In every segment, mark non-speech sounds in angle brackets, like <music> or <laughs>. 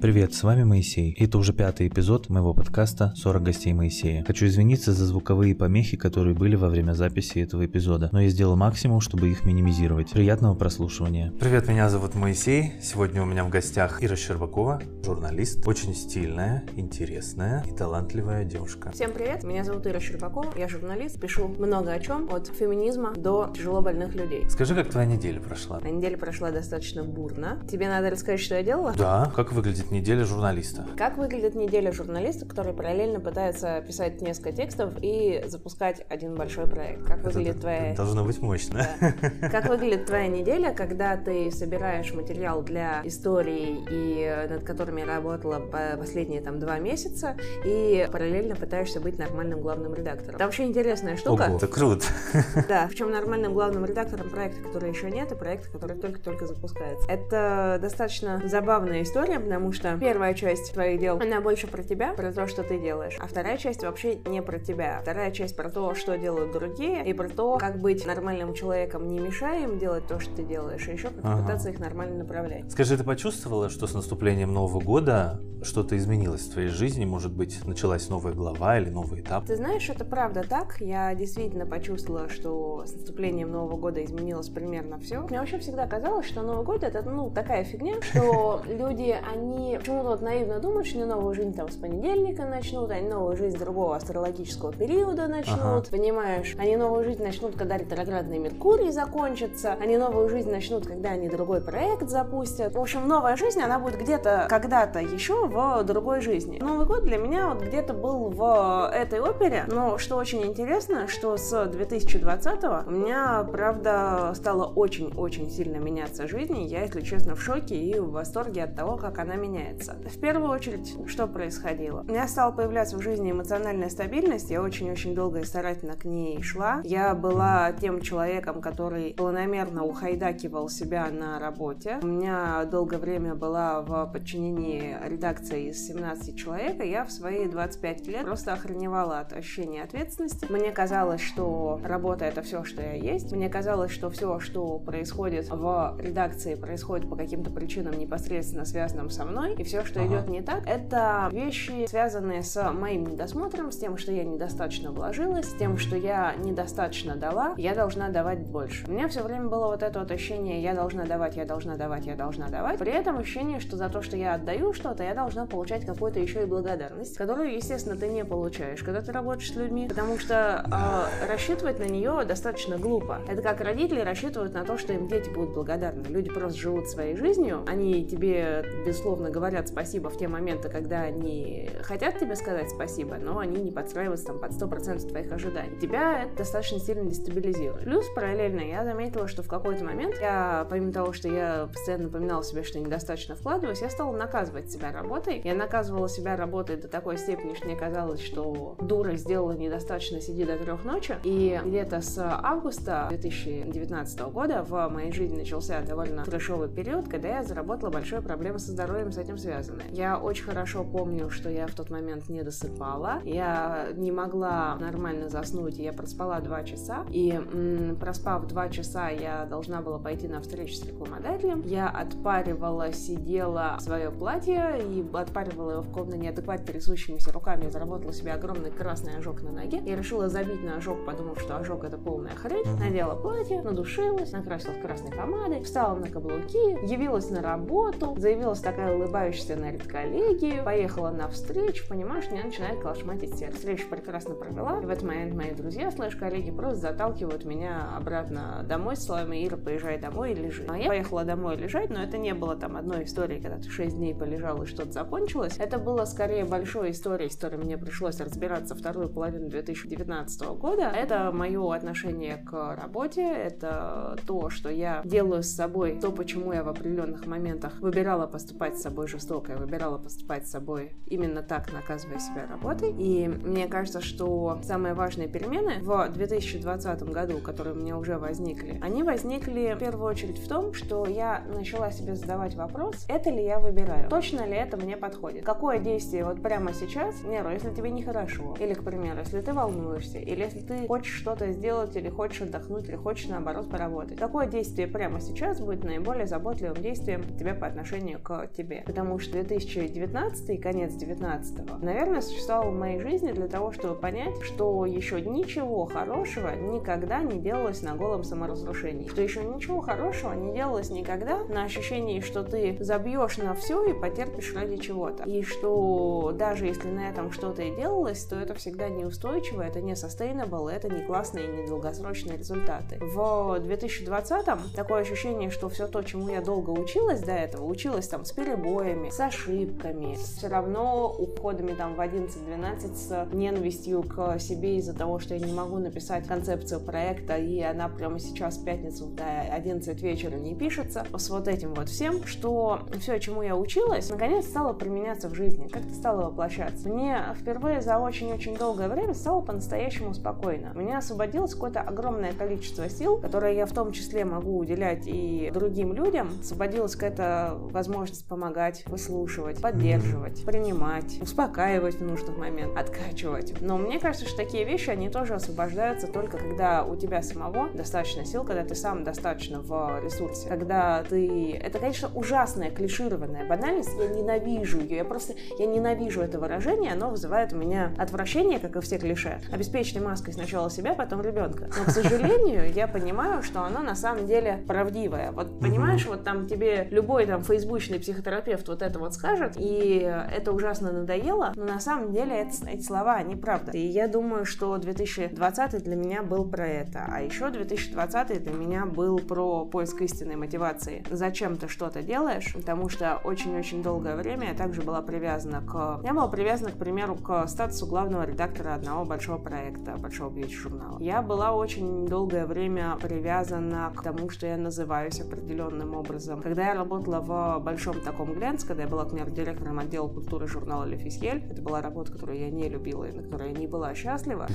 Привет, с вами Моисей. Это уже пятый эпизод моего подкаста «40 гостей Моисея». Хочу извиниться за звуковые помехи, которые были во время записи этого эпизода, но я сделал максимум, чтобы их минимизировать. Приятного прослушивания. Привет, меня зовут Моисей. Сегодня у меня в гостях Ира Щербакова, журналист. Очень стильная, интересная и талантливая девушка. Всем привет, меня зовут Ира Щербакова, я журналист, пишу много о чем, от феминизма до тяжело больных людей. Скажи, как твоя неделя прошла? А неделя прошла достаточно бурно. Тебе надо рассказать, что я делала? Да, как выглядит неделя журналиста? Как выглядит неделя журналиста, который параллельно пытается писать несколько текстов и запускать один большой проект? Как Это выглядит твоя... Должно быть мощно. Да. Как выглядит твоя неделя, когда ты собираешь материал для истории, и над которыми я работала по последние там два месяца, и параллельно пытаешься быть нормальным главным редактором? Это вообще интересная штука. Ого, это круто. Да, причем нормальным главным редактором проекта, который еще нет, и проекта, который только-только запускается. Это достаточно забавная история, потому что первая часть твоих дел, она больше про тебя, про то, что ты делаешь, а вторая часть вообще не про тебя. Вторая часть про то, что делают другие, и про то, как быть нормальным человеком, не мешая им делать то, что ты делаешь, и еще как Ага. пытаться их нормально направлять. Скажи, ты почувствовала, что с наступлением Нового года что-то изменилось в твоей жизни? Может быть, началась новая глава или новый этап? Ты знаешь, это правда так. Я действительно почувствовала, что с наступлением Нового года изменилось примерно все. Мне вообще всегда казалось, что Новый год это, ну, такая фигня, что <laughs> люди, они почему-то вот наивно думают, что они новую жизнь там с понедельника начнут, они новую жизнь другого астрологического периода начнут, Ага. понимаешь? Они новую жизнь начнут, когда ретроградный Меркурий закончится, они новую жизнь начнут, когда они другой проект запустят. В общем, новая жизнь, она будет где-то когда-то еще в другой жизни. Новый год для меня вот где-то был в этой опере, но что очень интересно, что с 2020 у меня, правда, стало очень-очень сильно меняться жизнь, я, если честно, в шоке и в восторге от того, как она меняется. В первую очередь, что происходило? У меня стала появляться в жизни эмоциональная стабильность, я очень-очень долго и старательно к ней шла. Я была тем человеком, который планомерно ухайдакивал себя на работе. У меня долгое время была в подчинении редакции из 17 человек, и я в свои 25 лет просто охреневала от ощущения ответственности. Мне казалось, что работа это все, что я есть. Мне казалось, что все, что происходит в редакции, происходит по каким-то причинам непосредственно связанным со мной, и все, что Ага. идет не так, это вещи, связанные с моим недосмотром, с тем, что я недостаточно вложилась, с тем, что я недостаточно дала, я должна давать больше. У меня все время было вот это вот ощущение, я должна давать, я должна давать, я должна давать. При этом ощущение, что за то, что я отдаю что-то, я должна получать какую-то еще и благодарность, которую, естественно, ты не получаешь, когда ты работаешь с людьми, потому что э, рассчитывать на нее достаточно глупо. Это как родители рассчитывают на то, что им дети будут благодарны. Люди просто живут своей жизнью, они тебе, безусловно, говорят спасибо в те моменты, когда они хотят тебе сказать спасибо, но они не подстраиваются там под 100% твоих ожиданий. Тебя это достаточно сильно дестабилизирует. Плюс, параллельно, я заметила, что в какой-то момент я, помимо того, что я постоянно напоминала себе, что недостаточно вкладываюсь, я стала наказывать себя работой. Я наказывала себя работой до такой степени, что мне казалось, что дура сделала недостаточно, сиди до трех ночи. И где-то с августа 2019 года в моей жизни начался довольно трешовый период, когда я заработала большие проблемы со здоровьем с этим связаны. Я очень хорошо помню, что я в тот момент не досыпала, я не могла нормально заснуть, я проспала два часа, и м, проспав два часа, я должна была пойти на встречу с рекламодателем. Я отпаривала, сидела в свое платье и отпаривала его в комнате неадекватно трясущимися руками. Я заработала себе огромный красный ожог на ноге. Я решила забить на ожог, подумав, что ожог это полная хрень. Надела платье, надушилась, накрасилась красной помадой, встала на каблуки, явилась на работу, заявилась такая улыбающаяся на редколлегию, поехала на встречу, понимаешь, меня начинает колошматить сердце. Встречу прекрасно провела, и в этот момент мои друзья, слэш коллеги, просто заталкивают меня обратно домой с словами «Ира, поезжай домой и лежи». А я поехала домой лежать, но это не было там одной истории, когда ты 6 дней полежал и что-то закончилось. Это было скорее большой историей, с которой мне пришлось разбираться вторую половину 2019 года. Это мое отношение к работе, это то, что я делаю с собой, то, почему я в определенных моментах выбирала поступать с собой жестоко, я выбирала поступать с собой именно так, наказывая себя работой. И мне кажется, что самые важные перемены в 2020 году, которые у меня уже возникли, они возникли в первую очередь в том, что я начала себе задавать вопрос, это ли я выбираю, точно ли это мне подходит. Какое действие вот прямо сейчас, Неру, если тебе нехорошо, или, к примеру, если ты волнуешься, или если ты хочешь что-то сделать, или хочешь отдохнуть, или хочешь, наоборот, поработать. Какое действие прямо сейчас будет наиболее заботливым действием тебя по отношению к тебе? Потому что 2019 и конец 19 наверное, существовал в моей жизни для того, чтобы понять, что еще ничего хорошего никогда не делалось на голом саморазрушении. Что еще ничего хорошего не делалось никогда на ощущении, что ты забьешь на все и потерпишь ради чего-то. И что даже если на этом что-то и делалось, то это всегда неустойчиво, это не sustainable, это не классные не долгосрочные результаты. В 2020 такое ощущение, что все то, чему я долго училась до этого, училась там с перебоями, с ошибками, все равно уходами там в 11-12 с ненавистью к себе из-за того, что я не могу написать концепцию проекта, и она прямо сейчас в пятницу до 11 вечера не пишется. С вот этим вот всем, что все, чему я училась, наконец стало применяться в жизни, как-то стало воплощаться. Мне впервые за очень-очень долгое время стало по-настоящему спокойно. У меня освободилось какое-то огромное количество сил, которые я в том числе могу уделять и другим людям. Освободилась какая-то возможность помогать, выслушивать, поддерживать, принимать, успокаивать в нужный момент, откачивать. Но мне кажется, что такие вещи, они тоже освобождаются только когда у тебя самого достаточно сил, когда ты сам достаточно в ресурсе, когда ты... Это, конечно, ужасная, клишированная банальность, я ненавижу ее, я просто... Я ненавижу это выражение, оно вызывает у меня отвращение, как и все клише. Обеспечьте маской сначала себя, потом ребенка. Но, к сожалению, я понимаю, что оно на самом деле правдивое. Вот, понимаешь, вот там тебе любой там фейсбучный психотерапевт вот это вот скажет, и это ужасно надоело, но на самом деле это, эти слова, они правда. И я думаю, что 2020 для меня был про это. А еще 2020 для меня был про поиск истинной мотивации. Зачем ты что-то делаешь? Потому что очень-очень долгое время я также была привязана к... Я была привязана, к примеру, к статусу главного редактора одного большого проекта, большого бьюти-журнала. Я была очень долгое время привязана к тому, что я называюсь определенным образом. Когда я работала в большом таком глянце, когда я была, к примеру, директором отдела культуры журнала Le Fiscal, это была работа, которую я не любила и на которой я не была счастлива.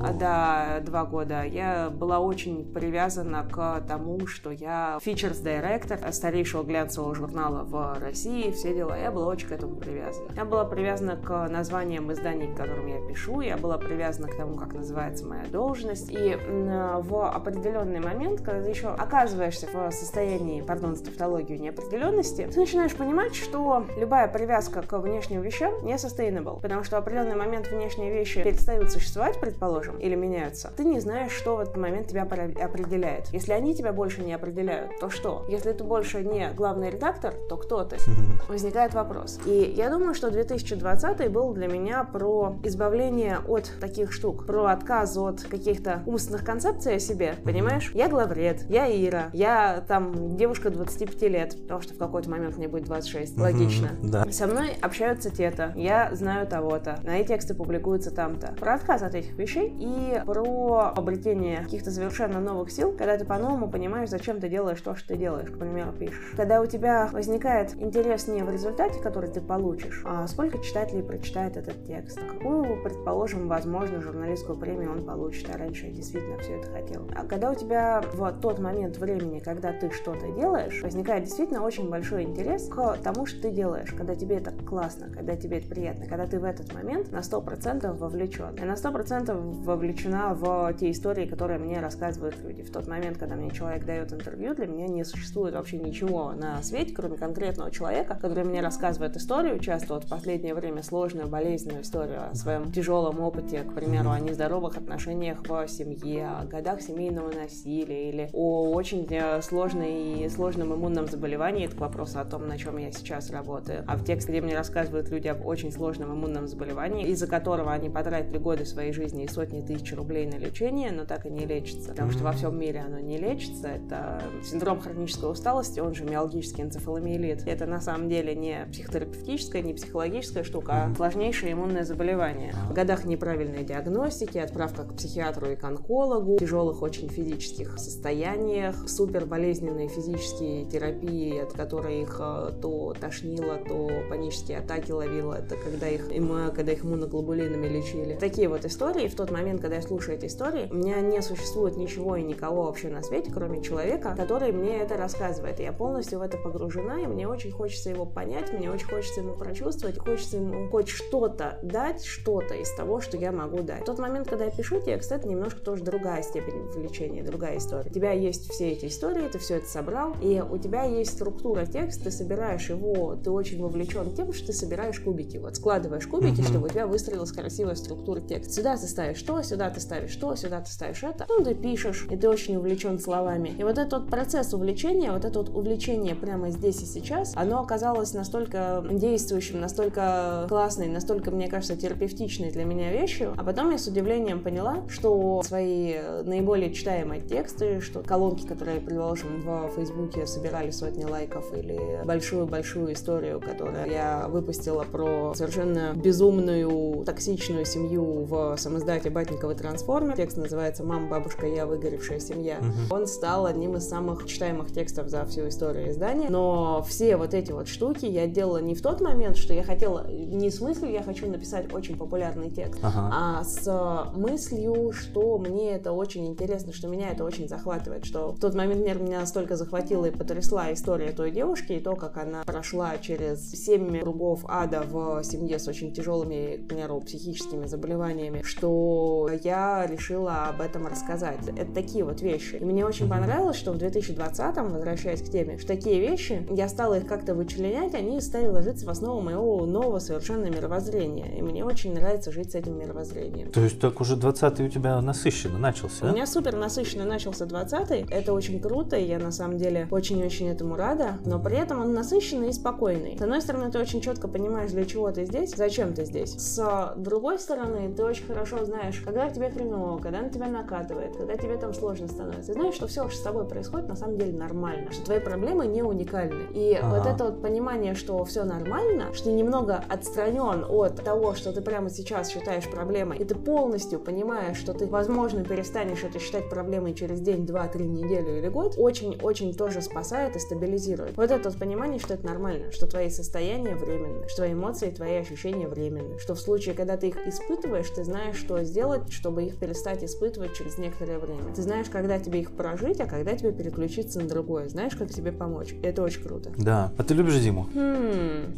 А, да, два года. Я была очень привязана к тому, что я features директор старейшего глянцевого журнала в России, все дела. Я была очень к этому привязана. Я была привязана к названиям изданий, к которым я пишу. Я была привязана к тому, как называется моя должность. И в определенный момент, когда ты еще оказываешься в состоянии, пардон за тавтологию, неопределенности, ты начинаешь понимать, что любая привязка к внешним вещам не sustainable. Потому что в определенный момент внешние вещи перестают существовать, предположим, или меняются. Ты не знаешь, что в этот момент тебя определяет. Если они тебя больше не определяют, то что? Если ты больше не главный редактор, то кто ты? <laughs> Возникает вопрос. И я думаю, что 2020 был для меня про избавление от таких штук, про отказ от каких-то умственных концепций о себе, понимаешь? Я главред, я Ира, я там девушка 25 лет, потому что в какой-то момент мне будет 26, логично. Да. Со мной общаются те-то, я знаю того-то, мои тексты публикуются там-то. Про отказ от этих вещей и про обретение каких-то совершенно новых сил, когда ты по-новому понимаешь, зачем ты делаешь то, что ты делаешь, к примеру, пишешь. Когда у тебя возникает интерес не в результате, который ты получишь, а сколько читателей прочитает этот текст, какую, предположим, возможно, журналистскую премию он получит, а раньше я действительно все это хотела. А когда у тебя в тот момент времени, когда ты что-то делаешь, возникает действительно очень большой интерес к тому, что ты делаешь, когда тебе это классно, когда тебе это приятно, когда ты в этот момент на 100% вовлечен. Я на 100% вовлечена в те истории, которые мне рассказывают люди. В тот момент, когда мне человек дает интервью, для меня не существует вообще ничего на свете, кроме конкретного человека, который мне рассказывает историю, часто вот в последнее время сложную, болезненную историю о своем тяжелом опыте, к примеру, о нездоровых отношениях в семье, о годах семейного насилия или о очень э, сложной и сложном иммунном заболевании. Это к вопросу о том, на чем я сейчас работаю. А в тексте, где мне рассказывают люди об очень сложном иммунном заболевании, из-за которого они потратили годы своей жизни и сотни тысяч рублей на лечение, но так и не лечится. Потому что во всем мире оно не лечится. Это синдром хронической усталости, он же миалгический энцефаломиелит. Это на самом деле не психотерапевтическая, не психологическая штука, а сложнейшее иммунное заболевание. В годах неправильной диагностики, отправка к психиатру и к онкологу, тяжелых очень физических состояниях, супер болезненные физические терапии, от которой их э, то тошнило, то панические атаки ловило. Это когда их, когда их иммуноглобулинами лечили. Такие вот истории. В тот момент, когда я слушаю эти истории, у меня не существует ничего и никого вообще на свете, кроме человека, который мне это рассказывает. И я полностью в это погружена, и мне очень хочется его понять, мне очень хочется ему прочувствовать, хочется ему хоть что-то дать, что-то из того, что я могу дать. В тот момент, когда я пишу текст, это немножко тоже другая степень вовлечения, другая история. У тебя есть все эти истории, ты все это собрал, и у тебя есть структура текста, ты собираешь его, ты очень вовлечен тем, что ты собираешь кубики. Вот складываешь кубики, чтобы у тебя выстроилась красивая структура текста. Сюда ты ставишь то, сюда ты ставишь то, сюда ты ставишь это. Ну, ты пишешь, и ты очень увлечен словами. И вот этот вот процесс увлечения, вот это вот увлечение прямо здесь и сейчас, оно оказалось настолько действующим, настолько классной, настолько, мне кажется, терапевтичной для меня вещью. А потом я с удивлением поняла, что свои наиболее читаемые тексты, что колонки, которые, предположим, в Фейсбуке собирали сотни лайков или большую-большую историю, которую я выпустила про совершенно безумную, токсичную семью в самоздате Батниковый трансформер. Текст называется «Мама, бабушка, я выгоревшая семья». Угу. Он стал одним из самых читаемых текстов за всю историю издания. Но все вот эти вот штуки я делала не в тот момент, что я хотела, не с мыслью я хочу написать очень популярный текст, ага. а с мыслью, что мне это очень интересно, что меня это очень захватывает, что в тот момент меня настолько захватила и потрясла история той девушки и то, как она прошла через семь кругов ада в семье с очень тяжелыми, к примеру, психическими заболеваниями, что я решила об этом рассказать. Это такие вот вещи. И мне очень понравилось, что в 2020-м, возвращаясь к теме, что такие вещи, я стала их как-то вычленять, они стали ложиться в основу моего нового совершенно мировоззрения. И мне очень нравится жить с этим мировоззрением. То есть так уже 20-й у тебя насыщенно начался? У меня супер насыщенно начался 20-й. Это очень круто, и я на самом деле очень-очень этому рада. Но при этом он насыщенный и спокойный. С одной стороны, ты очень четко понимаешь, для чего ты здесь, зачем ты здесь. С другой стороны, ты очень хорошо знаешь, когда тебе хреново, когда на тебя накатывает, когда тебе там сложно становится. Ты знаешь, что все, что с тобой происходит, на самом деле нормально, что твои проблемы не уникальны. И ага. вот это вот понимание, что все нормально, что ты немного отстранен от того, что ты прямо сейчас считаешь проблемой, и ты полностью понимаешь, что ты, возможно, перестанешь это считать проблемой через день, два, три, неделю или год, очень-очень тоже спасает и стабилизирует. Вот это вот понимание, что это нормально, что твои состояния временны, что твои эмоции, твои ощущения временны, что в случае, когда ты их испытываешь, ты знаешь, что сделать, чтобы их перестать испытывать через некоторое время. Ты знаешь, когда тебе их прожить, а когда тебе переключиться на другое. Знаешь, как тебе помочь. Это очень круто. Да. А ты любишь зиму? Хм.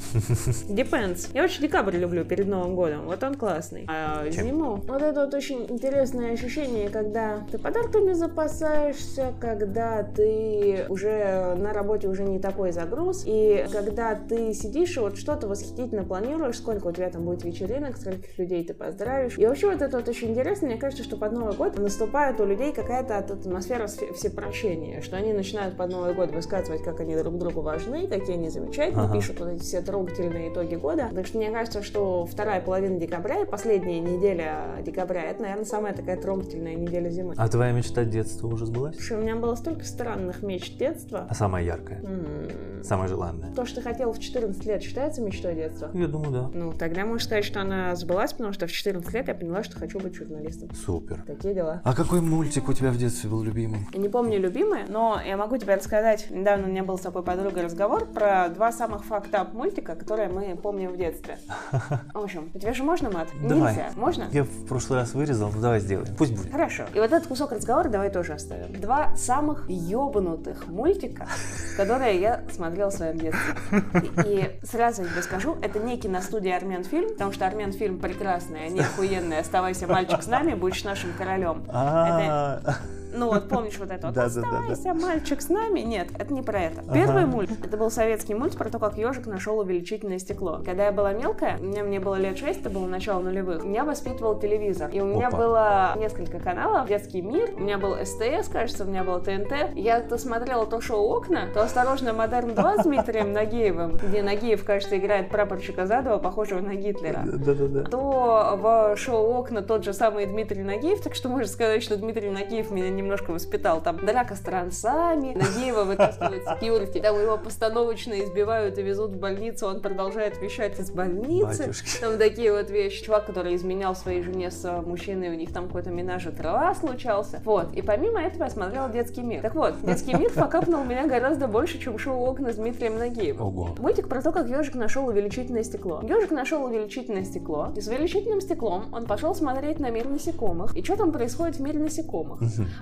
Depends. Я очень декабрь люблю перед Новым годом. Вот он классный. А Чем? зиму? Вот это вот очень интересное ощущение, когда ты подарками запасаешься, когда ты уже на работе уже не такой загруз, и когда ты сидишь и вот что-то восхитительно планируешь, сколько у тебя там будет вечеринок, скольких людей ты поздравишь. И вообще вот это вот очень интересно. Мне кажется, что под Новый год наступает у людей какая-то атмосфера всепрощения, что они начинают под Новый год высказывать, как они друг другу важны, какие они замечательные, ага. пишут вот эти все трогательные итоги года. Так что мне кажется, что вторая половина декабря и последняя неделя декабря, это, наверное, самая такая трогательная неделя зимы. А твоя мечта детства уже сбылась? Слушай, у меня было столько странных мечт детства. А самая яркая? Mm-hmm. Самая желанная? То, что ты хотел в 14 лет, считается мечтой детства? Я думаю, да. Ну, тогда можно сказать, что она сбылась, потому что в 14 лет я поняла, что хочу быть журналистом. Супер. Такие дела. А какой мультик у тебя в детстве был любимым? Не помню любимый, но я могу тебе рассказать. Недавно у меня был с тобой подругой разговор про два самых фактап мультика, которые мы помним в детстве. <laughs> В общем, у тебя же можно мат? Давай. Нельзя. Можно? Я в прошлый раз вырезал, ну давай сделаем. Пусть будет. Хорошо. И вот этот кусок разговора давай тоже оставим. Два самых ёбнутых мультика, <laughs> которые я смотрела в своем детстве. И, сразу тебе скажу, это не киностудия Армен фильм, потому что Армен фильм прекрасный, они охуенные. Оставайся, мальчик, с нами, будешь нашим королем. Это ну вот помнишь вот это вот да, «Оставайся, да, да, мальчик, с нами». Нет, это не про это. Первый ага. мульт, это был советский мульт про то, как ежик нашел увеличительное стекло. Когда я была мелкая, мне, мне было лет 6, это было начало нулевых, меня воспитывал телевизор. И у меня Опа. было несколько каналов, детский мир, у меня был СТС, кажется, у меня был ТНТ. Я то смотрела то шоу «Окна», то «Осторожно, Модерн 2» с <laughs> Дмитрием Нагиевым, где Нагиев, кажется, играет прапорщика Задова, похожего на Гитлера. Да-да-да. То в шоу «Окна» тот же самый Дмитрий Нагиев, так что можно сказать, что Дмитрий Нагиев меня не немножко воспитал. Там драка с трансами, Нагиева вытаскивает секьюрити, там его постановочно избивают и везут в больницу, он продолжает вещать из больницы. Батюшки. Там такие вот вещи. Чувак, который изменял своей жене с мужчиной, у них там какой-то минаж трава случался. Вот. И помимо этого я смотрела «Детский мир». Так вот, «Детский мир» <laughs> покапнул меня гораздо больше, чем шоу «Окна» с Дмитрием Нагиевым. Ого. Мультик про то, как ежик нашел увеличительное стекло. Ежик нашел увеличительное стекло, и с увеличительным стеклом он пошел смотреть на мир насекомых, и что там происходит в мире насекомых.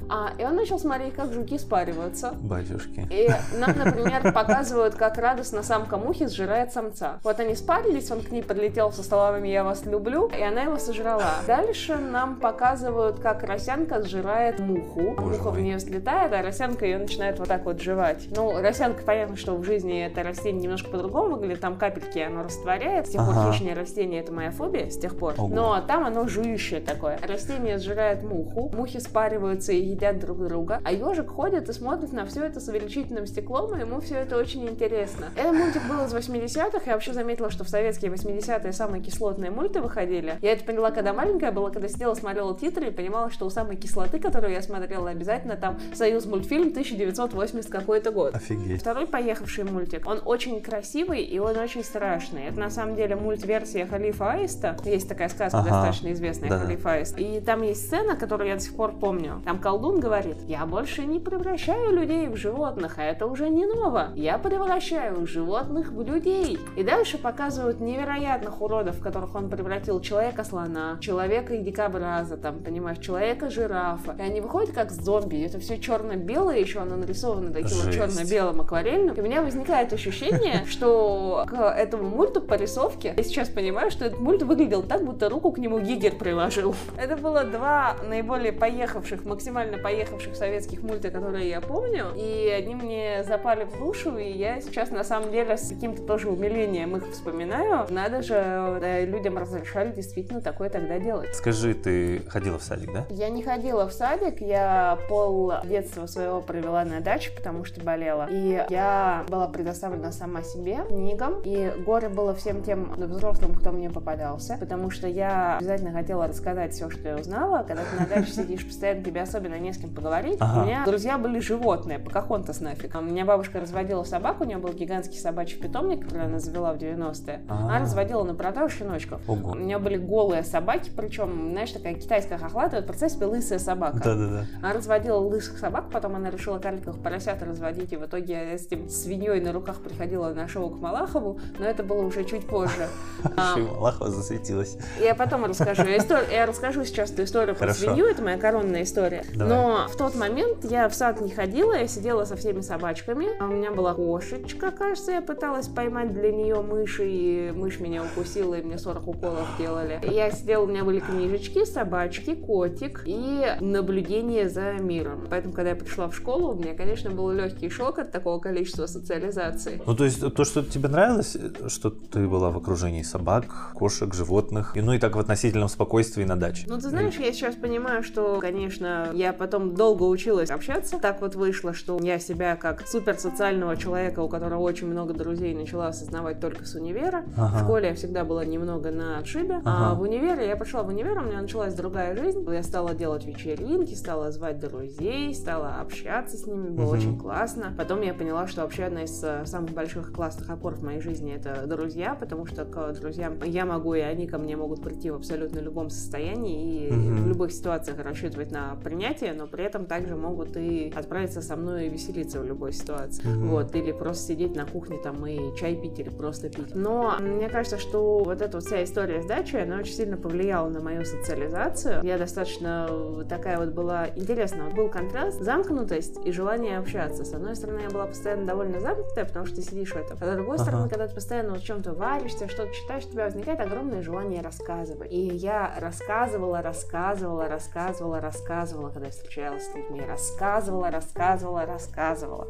А, и он начал смотреть, как жуки спариваются. Батюшки. И нам, например, показывают, как радостно самка мухи сжирает самца. Вот они спарились, он к ней подлетел со словами «я вас люблю», и она его сожрала. Дальше нам показывают, как росянка сжирает муху. Боже Муха в мой. нее взлетает, а росянка ее начинает вот так вот жевать. Ну, росянка, понятно, что в жизни это растение немножко по-другому выглядит, там капельки оно растворяет. С тех пор Ага. хищное растение это моя фобия, с тех пор. Ого. Но там оно жующее такое. Растение сжирает муху, мухи спариваются и едят друг друга, а ежик ходит и смотрит на все это с увеличительным стеклом, и ему все это очень интересно. Этот мультик был из 80-х, я вообще заметила, что в советские 80-е самые кислотные мульты выходили. Я это поняла, когда маленькая была, когда сидела, смотрела титры и понимала, что у самой кислоты, которую я смотрела, обязательно там «Союз мультфильм 1980 какой-то год». Офигеть. Второй поехавший мультик, он очень красивый и он очень страшный. Это на самом деле мультверсия Халифа Аиста. Есть такая сказка Ага. достаточно известная Да-да. Халиф Аист. И там есть сцена, которую я до сих пор помню. Там колдун говорит, я больше не превращаю людей в животных, а это уже не ново. Я превращаю животных в людей. И дальше показывают невероятных уродов, в которых он превратил человека-слона, человека-дикобраза, там, понимаешь, человека-жирафа. И они выходят как зомби. И это все черно-белое, еще оно нарисовано таким вот черно-белым акварельным. И у меня возникает ощущение, <laughs> что к этому мульту по рисовке, я сейчас понимаю, что этот мульт выглядел так, будто руку к нему Гигер приложил. Это было два наиболее поехавших, максимально поехавших советских мульта, которые я помню. И они мне запали в душу, и я сейчас на самом деле с каким-то тоже умилением их вспоминаю. Надо же, э, людям разрешали действительно такое тогда делать. Скажи, ты ходила в садик, да? Я не ходила в садик, я пол детства своего провела на даче, потому что болела. И я была предоставлена сама себе, книгам, и горе было всем тем взрослым, кто мне попадался, потому что я обязательно хотела рассказать все, что я узнала. Когда ты на даче сидишь постоянно, тебе особенно не с кем поговорить. Ага. У меня друзья были животные, покахонтас нафиг. У меня бабушка разводила собаку, у нее был гигантский собачий питомник, который она завела в 90-е. А. Она разводила на продажу щеночков. Ого. У меня были голые собаки, причем, знаешь, такая китайская хохлатая, вот представь себе лысая собака. Да-да-да. Она разводила лысых собак, потом она решила карликовых поросят разводить, и в итоге я с этим свиньей на руках приходила на шоу к Малахову, но это было уже чуть позже. <laughs> А, Шима Малахова засветилась. я потом расскажу. Я, расскажу сейчас эту историю про свинью, это моя коронная история. Но в тот момент я в сад не ходила, я сидела со всеми собачками. А У меня была кошечка, кажется, я пыталась поймать для нее мыши, и мышь меня укусила, и мне 40 уколов делали. Я сидела, у меня были книжечки, собачки, котик и наблюдение за миром. Поэтому, когда я пришла в школу, у меня, конечно, был легкий шок от такого количества социализации. Ну, то есть, то, что тебе нравилось, что ты была в окружении собак, кошек, животных, и ну и так в относительном спокойствии на даче. Ну, ты знаешь, я сейчас понимаю, что, конечно, я потом долго училась общаться. Так вот вышло, что я себя как суперсоциального человека, у которого очень много друзей, начала осознавать только с универа. Ага. В школе я всегда была немного на отшибе, а Ага. в универе я пошла в универ, у меня началась другая жизнь. Я стала делать вечеринки, стала звать друзей, стала общаться с ними, было Мгм. очень классно. Потом я поняла, что вообще одна из э, самых больших классных опор в моей жизни это друзья, потому что к друзьям я могу, и они ко мне могут прийти в абсолютно любом состоянии и Мгм. в любых ситуациях рассчитывать на принятие, но при этом также могут и отправиться со мной и веселиться в любой ситуации. Мгм. Вот, или просто сидеть на кухне там и чай пить или просто пить. Но мне кажется, что вот эта вот вся история с дачей, она очень сильно повлияла на мою социализацию. Я достаточно такая вот была интересная. Вот был контраст, замкнутость и желание общаться. С одной стороны, я была постоянно довольно замкнутая, потому что ты сидишь в этом. А с другой Ага. стороны, когда ты постоянно в чем-то варишься, что-то читаешь, у тебя возникает огромное желание рассказывать. И я рассказывала, рассказывала, рассказывала, рассказывала, когда я встречалась с людьми. Рассказывала, рассказывала, рассказывала.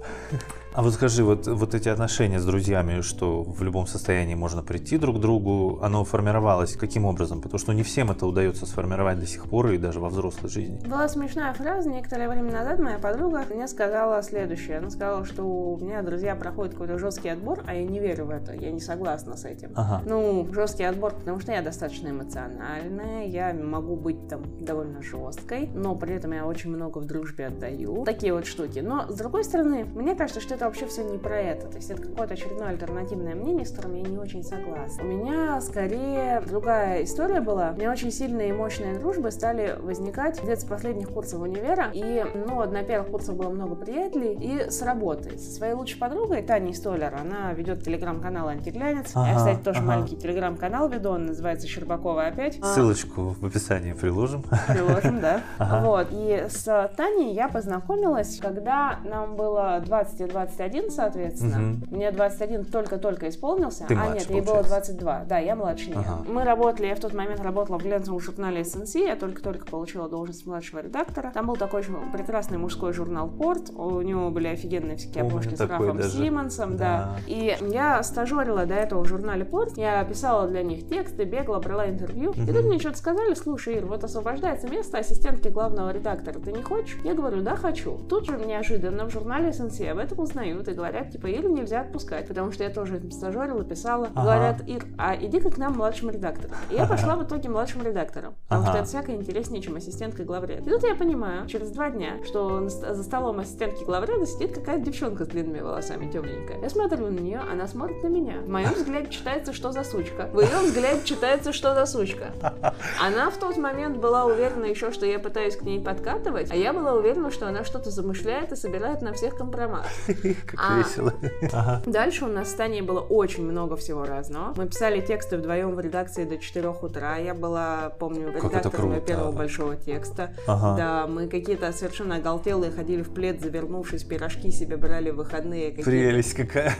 А вот скажи, вот, вот эти отношения с друзьями, что в любом состоянии можно прийти друг к другу, оно формировалось каким образом? Потому что не всем это удается сформировать до сих пор и даже во взрослой жизни. Была смешная фраза. Некоторое время назад моя подруга мне сказала следующее. Она сказала, что у меня друзья проходят какой-то жесткий отбор, а я не верю в это. Я не согласна с этим. Ага. Ну, жесткий отбор, потому что я достаточно эмоциональная, я могу быть там довольно жесткой, но при этом я очень много в дружбе отдаю. Такие вот штуки. Но, с другой стороны, мне кажется, что это вообще все не про это. То есть это какое-то очередное альтернативное мнение, с которым я не очень согласна. У меня скорее другая история была. У меня очень сильные и мощные дружбы стали возникать где-то с последних курсов универа. И, ну, на первых курсах было много приятелей. И с работы. Со своей лучшей подругой, Таней Столер, она ведет телеграм-канал «Антиглянец». Ага, я, кстати, тоже ага. маленький телеграм-канал веду, он называется «Щербакова опять». Ссылочку в описании приложим. Приложим, да. Ага. Вот. И с Таней я познакомилась, когда нам было 20 и 21, соответственно. Угу. Мне 21 только-только исполнился. Ты а младше, нет, ей было 22. Да, я младше нее. Ага. Мы работали, я в тот момент работала в глянцевом журнале SNC, я только-только получила должность младшего редактора. Там был такой прекрасный мужской журнал «Порт», у него были офигенные всякие обложки с Рафом даже. Симмонсом, да. да. И я стажерила до этого в журнале «Порт», я писала для них тексты, бегала, брала интервью. Угу. И тут мне что-то сказали, слушай, Ир, вот освобождается место ассистентки главного редактора, ты не хочешь? Я говорю, да, хочу. Тут же неожиданно в журнале SNC об этом узнают и говорят, типа, Иру нельзя отпускать, потому что я тоже стажерила, писала. Ага. Говорят, Ир, а иди-ка к нам младшим редактором. И я пошла в итоге младшим редактором, потому ага. что это всякое интереснее, чем ассистентка главреда. И тут я понимаю, через два дня, что за столом ассистентки главреда сидит какая-то девчонка с длинными волосами, темненькая. Я смотрю на нее, она смотрит на меня. В моем взгляде читается, что за сучка. В ее взгляде читается, что за сучка. Она в тот момент была уверена еще, что я пытаюсь к ней подкатывать, а я была уверена, что она что-то замышляет и собирает на всех компромат. <laughs> Как а весело. Дальше у нас в Тане было очень много всего разного. Мы писали тексты вдвоем в редакции до 4 утра. Я была, помню, редактором первого большого текста. Да, мы какие-то совершенно оголтелые ходили в плед, завернувшись, пирожки себе брали в выходные. Прелесть какая.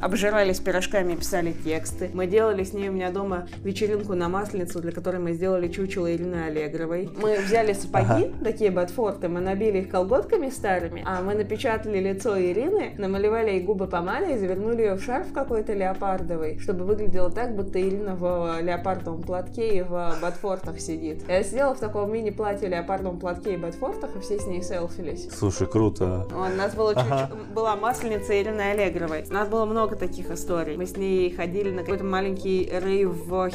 Обжирались пирожками, писали тексты. Мы делали с ней у меня дома вечеринку на масленицу, для которой мы сделали чучело Ирины Аллегровой. Мы взяли сапоги, такие ботфорты, мы набили их колготками старыми, а мы напечатали лицо Ирины, намалевали ей губы помадой и завернули ее в шарф какой-то леопардовый, чтобы выглядело так, будто Ирина в леопардовом платке и в ботфортах сидит. Я сидела в таком мини-платье, леопардовом платке и ботфортах, и все с ней селфились. Слушай, круто. У нас было ага. чуть, была масленица Ирины Аллегровой. У нас было много таких историй. Мы с ней ходили на какой-то маленький рейв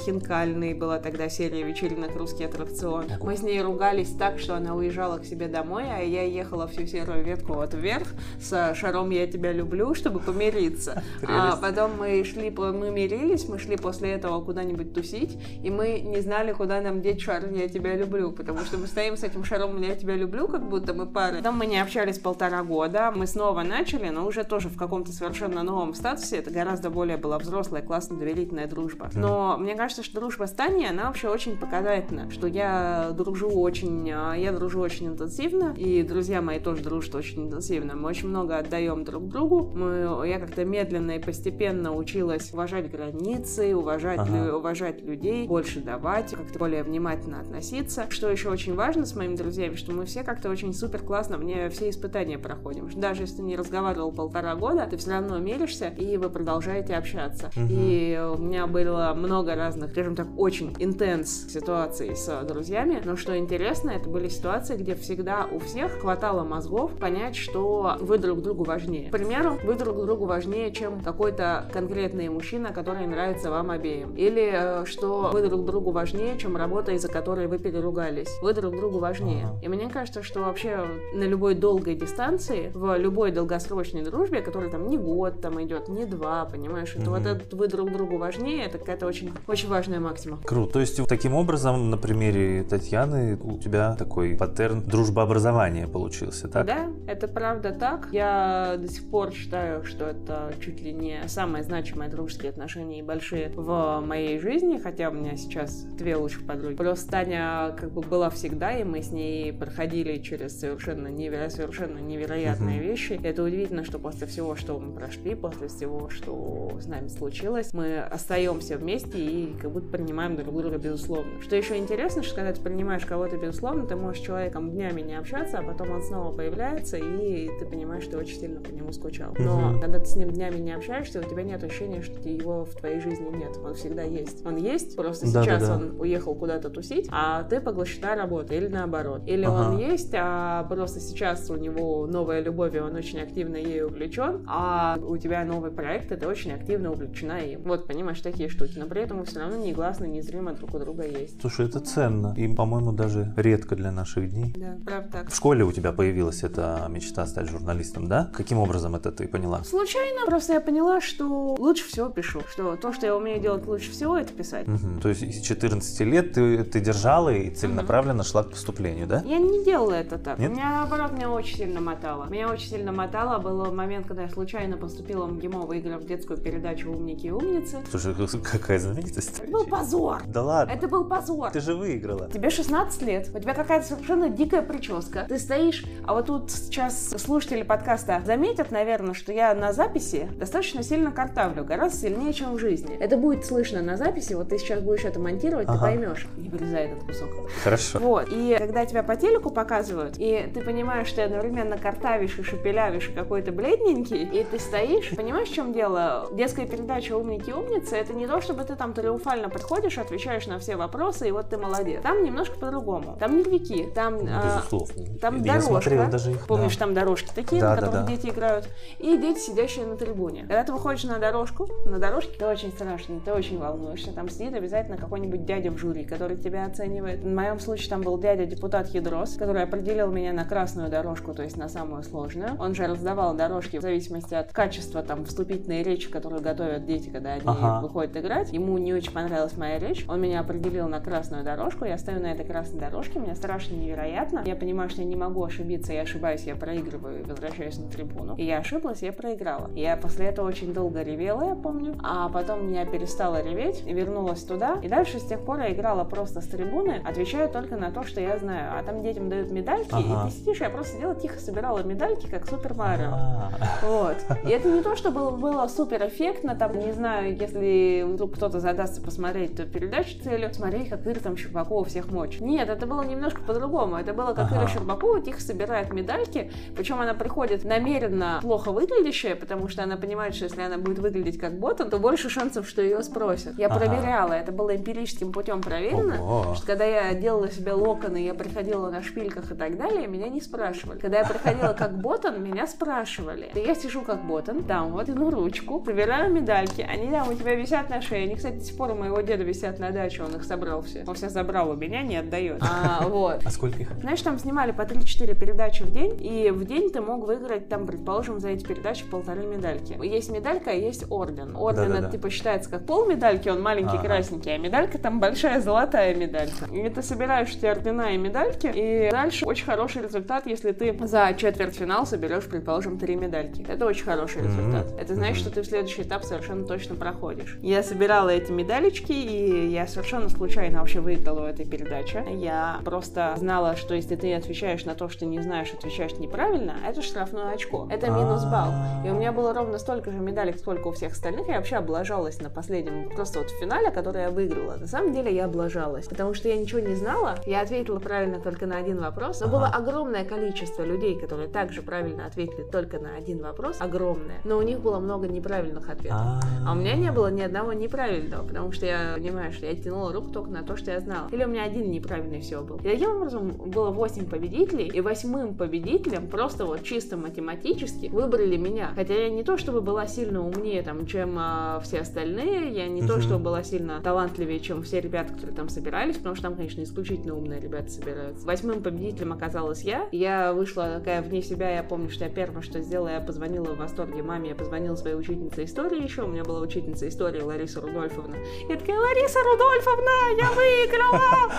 Хинкальный, была тогда серия вечеринок «Русский аттракцион». Мы с ней ругались так, что она уезжала к себе домой, а я ехала всю серую ветку вот вверх с шаром «Я тебя люблю», чтобы помириться. <laughs> А потом мы шли, мы мирились, мы шли после этого куда-нибудь тусить, и мы не знали, куда нам деть шар «Я тебя люблю», потому что мы стоим с этим шаром «Я тебя люблю», как будто мы пары. Потом мы не общались полтора года, мы снова начали, но уже тоже в каком-то совершенно новом статусе, это гораздо более была взрослая, классная, доверительная дружба. Но мне кажется, что дружба с Таней, она вообще очень показательна, что я дружу очень, а, я дружу очень интенсивно, и друзья мои тоже дружат очень интенсивно. Мы очень много отдаем друг другу. Мы, я как-то медленно и постепенно училась уважать границы, уважать, ага. лю, уважать людей, больше давать, как-то более внимательно относиться. Что еще очень важно с моими друзьями, что мы все как-то очень супер классно мне все испытания проходим. Даже если ты не разговаривал полтора года, ты все равно мелишься, и вы продолжаете общаться. Угу. И у меня было много разных, скажем так, очень интенс ситуаций с друзьями, но что интересно, это были ситуации, где всегда у всех хватало мозгов понять, что вы друг другу важнее. К примеру, вы друг другу важнее, чем какой-то конкретный мужчина, который нравится вам обеим. Или э, что вы друг другу важнее, чем работа, из-за которой вы переругались. Вы друг другу важнее. И мне кажется, что вообще на любой долгой дистанции, в любой долгосрочной дружбе, которая там не год там идет, не два, понимаешь, это вот этот вы друг другу важнее, это какая-то очень, очень важная максима. Круто. То есть таким образом, на примере Татьяны, у тебя такой паттерн дружбообразования получился, так? Да, это правда так. Я до сих пор считаю, что это чуть ли не самые значимые дружеские отношения и большие в моей жизни, хотя у меня сейчас две лучших подруги. Просто Таня как бы была всегда, и мы с ней проходили через совершенно, неверо... совершенно невероятные uh-huh. вещи. Это удивительно, что после всего, что мы прошли, после всего, что с нами случилось, мы остаемся вместе и как будто принимаем друг друга безусловно. Что еще интересно, что когда ты принимаешь кого-то безусловно, ты можешь с человеком днями не общаться, а потом он снова появляется, и ты понимаешь, что очень сильно по нему скучал. Но uh-huh. когда ты с ним днями не общаешься, у тебя нет ощущения, что его в твоей жизни нет. Он всегда есть. Он есть, просто да, сейчас да, да. он уехал куда-то тусить, а ты поглощена работой, или наоборот. Или uh-huh. он есть, а просто сейчас у него новая любовь, и он очень активно ей увлечен, а у тебя новый проект, и ты очень активно увлечена им. Вот, понимаешь, такие штуки. Но при этом все равно негласно, незримо друг у друга есть. Слушай, это ценно. И, по-моему, даже редко для наших дней. Да, правда так. В школе у тебя появилась эта мечта стать журналистом журналистом, да? Каким образом это ты поняла? Случайно, просто я поняла, что лучше всего пишу, что то, что я умею делать лучше всего, это писать. Угу. То есть с 14 лет ты, ты держала и целенаправленно угу. шла к поступлению, да? Я не делала это так. Нет? Меня, наоборот, меня очень сильно мотало. Меня очень сильно мотало. Был момент, когда я случайно поступила в МГИМО, выиграв детскую передачу «Умники и умницы». Слушай, какая знаменитость. Это был позор. Да ладно. Это был позор. Ты же выиграла. Тебе 16 лет, у тебя какая-то совершенно дикая прическа. Ты стоишь, а вот тут сейчас слушатели подкаста заметят, наверное, что я на записи достаточно сильно картавлю, гораздо сильнее, чем в жизни. Это будет слышно на записи, вот ты сейчас будешь это монтировать, ага. ты поймешь. Не вырезай этот кусок. Хорошо. Вот, и когда тебя по телеку показывают, и ты понимаешь, что ты одновременно картавишь и шепелявишь, и какой-то бледненький, и ты стоишь, понимаешь, в чем дело? Детская передача «Умники и умницы» — это не то, чтобы ты там триумфально приходишь, отвечаешь на все вопросы, и вот ты молодец. Там немножко по-другому. Там нервики, там, а, там Я дорожка. даже их, Помнишь, да. там дорожки такие, да, на которых да, да. дети играют, и дети, сидящие на трибуне. Когда ты выходишь на дорожку, на дорожке ты очень страшный, ты очень волнуешься. Там сидит обязательно какой-нибудь дядя в жюри, который тебя оценивает. В моем случае там был дядя-депутат Ядрос, который определил меня на красную дорожку, то есть на самую сложную. Он же раздавал дорожки в зависимости от качества там вступительной речи, которую готовят дети, когда они ага. выходят играть. Ему не очень понравилась моя речь. Он меня определил на красную дорожку. Я стою на этой красной дорожке, мне страшно невероятно. Я понимаю, что я не могу ошибиться, я ошибаюсь, я проигрываю и возвращаюсь на трибуну. И я ошиблась, я проиграла. Я после этого очень долго ревела, я помню. А потом я перестала реветь вернулась туда. И дальше с тех пор я играла просто с трибуны, отвечаю только на то, что я знаю. А там детям дают медальки, ага. и ты сидишь, я просто сидела тихо собирала медальки, как Супер Марио. А. Вот. И это не то, что было, было супер эффектно, там, не знаю, если вдруг кто-то задастся посмотреть эту передачу целью, смотреть, как Ира там Щербакова всех мочь. Нет, это было немножко по-другому. Это было, как ага. Ира Щербакова тихо собирает медальки, причем она приходит намеренно плохо выглядящая, потому что она понимает, что если она будет выглядеть как ботан, то больше шансов, что ее спросят. Я ага. проверяла, это было эмпирическим путем проверено, Ого. что когда я делала себе локоны, я приходила на шпильках и так далее, меня не спрашивали. Когда я приходила как ботан, меня спрашивали. Я сижу как ботан, там вот, тяну ручку, проверяю медальки, они там у тебя висят на шее. Они, кстати, до сих пор у моего деда висят на даче, он их собрал все. Он все забрал у меня, не отдает. А, <laughs> вот. А сколько их? Знаешь, там снимали по 3-4 передачи в день, и в день ты мог выиграть, там, предположим, за эти передачи полторы медальки. Есть медалька, а есть орден. Орден это типа считается как пол медальки, он маленький, ага. красненький, а медалька там большая золотая медалька. И ты собираешь эти ордена и медальки, и дальше очень хороший результат, если ты за четвертьфинал соберешь, предположим, три медальки. Это очень хороший результат. Mm-hmm. Это значит, mm-hmm. что ты в следующий этап совершенно точно проходишь. Я собирала эти медалечки, и я совершенно случайно вообще выиграла в этой передаче. Я просто знала, что если ты отвечаешь на то, что не знаешь, отвечаешь неправильно, это штрафное очко. Это минус балл. И у меня было ровно столько же медалек, сколько у всех остальных. Я вообще облажалась на последнем, просто вот в финале, который я выиграла. На самом деле я облажалась, потому что я ничего не знала. Я ответила правильно только на один вопрос. Но было огромное количество людей, которые также правильно ответили только на один вопрос. Огромное. Но у них было много неправильных ответов. А у меня не было ни одного неправильного, потому что я понимаю, что я тянула руку только на то, что я знала. Или у меня один неправильный всего был. И таким образом было 8 победителей, и восьмым победителем просто вот чисто математически выбрали меня. Хотя я не то чтобы была сильно умнее, там, чем а, все остальные, я не то чтобы была сильно талантливее, чем все ребята, которые там собирались, потому что там, конечно, исключительно умные ребята собираются. Восьмым победителем оказалась я. Я вышла такая вне себя, я помню, что я первое, что сделала, я позвонила в восторге маме, я позвонила своей учительнице истории еще, у меня была учительница истории Лариса Рудольфовна. Я такая, Лариса Рудольфовна, я выиграла!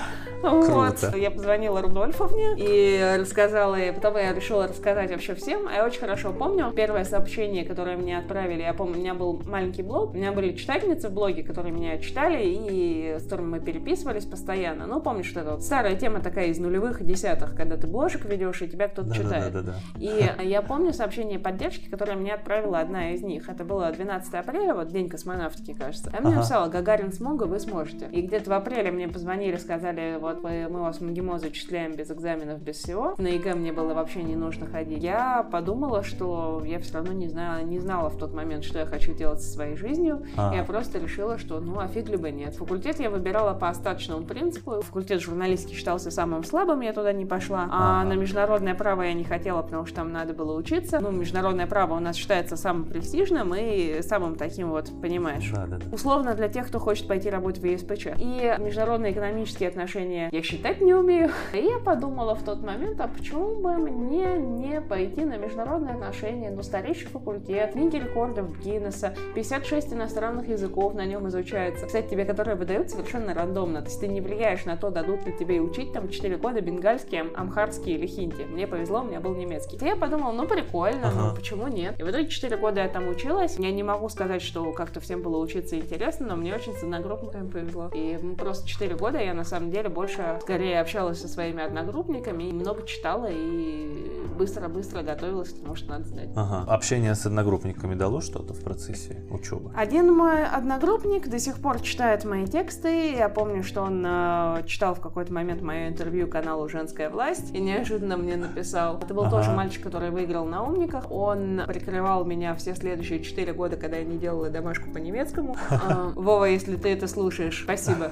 <laughs> Вот. Я позвонила Рудольфовне и рассказала, и потом я решила рассказать вообще всем. Я очень хорошо помню первое сообщение, которое мне отправили. Я помню, у меня был маленький блог, у меня были читательницы в блоге, которые меня читали и с которыми мы переписывались постоянно. Ну, помнишь, что это вот старая тема такая из нулевых и десятых, когда ты бложек ведешь и тебя кто-то да, читает. Да, да, да, да. И <laughs> я помню сообщение поддержки, которое мне отправила одна из них. Это было 12 апреля, вот день космонавтики, кажется. Я мне ага. написала, Гагарин смог, а вы сможете. И где-то в апреле мне позвонили, сказали, вот мы, мы вас в МГИМО зачисляем без экзаменов, без всего. На ЕГЭ мне было вообще не нужно ходить. Я подумала, что я все равно не знаю, не знала в тот момент, что я хочу делать со своей жизнью. А. Я просто решила, что ну а фиг ли бы нет. Факультет я выбирала по остаточному принципу. Факультет журналистики считался самым слабым, я туда не пошла. А, а на международное право я не хотела, потому что там надо было учиться. Ну, международное право у нас считается самым престижным и самым таким вот, понимаешь, да, да, да. условно для тех, кто хочет пойти работать в ЕСПЧ. И международные экономические отношения я считать не умею. <laughs> И я подумала в тот момент, а почему бы мне не пойти на международные отношения, ну, старейший факультет, книги рекордов Гиннесса, 56 иностранных языков на нем изучается. Кстати, тебе которые выдают совершенно рандомно. То есть ты не влияешь на то, дадут ли тебе учить там 4 года бенгальский, амхарский или хинди. Мне повезло, у меня был немецкий. И я подумала, ну прикольно, ага. ну почему нет? И в итоге 4 года я там училась. Я не могу сказать, что как-то всем было учиться интересно, но мне очень с одногруппниками повезло. И просто 4 года я на самом деле больше скорее общалась со своими одногруппниками и много читала и быстро-быстро готовилась к тому, что надо сдать. Ага. Общение с одногруппниками дало что-то в процессе учебы? Один мой одногруппник до сих пор читает мои тексты. Я помню, что он э, читал в какой-то момент мое интервью каналу «Женская власть» и неожиданно мне написал. Это был ага. тоже мальчик, который выиграл на умниках. Он прикрывал меня все следующие четыре года, когда я не делала домашку по-немецкому. А, <laughs> Вова, если ты это слушаешь, спасибо.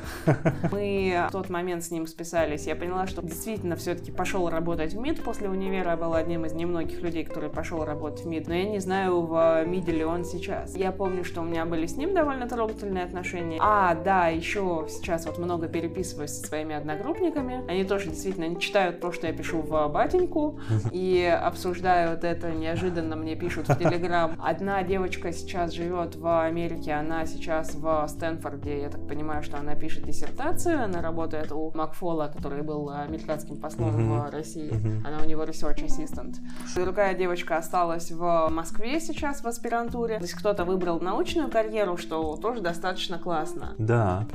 Мы в тот момент с ним списались. Я поняла, что действительно все-таки пошел работать в МИД после универа. Я был одним из немногих людей, который пошел работать в МИД. Но я не знаю, в МИДе ли он сейчас. Я помню, что у меня были с ним довольно трогательные отношения. А, да, еще сейчас вот много переписываюсь со своими одногруппниками. Они тоже действительно не читают то, что я пишу в батеньку <laughs> и обсуждают это неожиданно мне пишут в Телеграм. Одна девочка сейчас живет в Америке, она сейчас в Стэнфорде. Я так понимаю, что она пишет диссертацию. Она работает у Макфола, который был американским послом в России. Она у него research assistant. Другая девочка осталась в Москве сейчас в аспирантуре. То есть кто-то выбрал научную карьеру, что тоже достаточно классно. Да.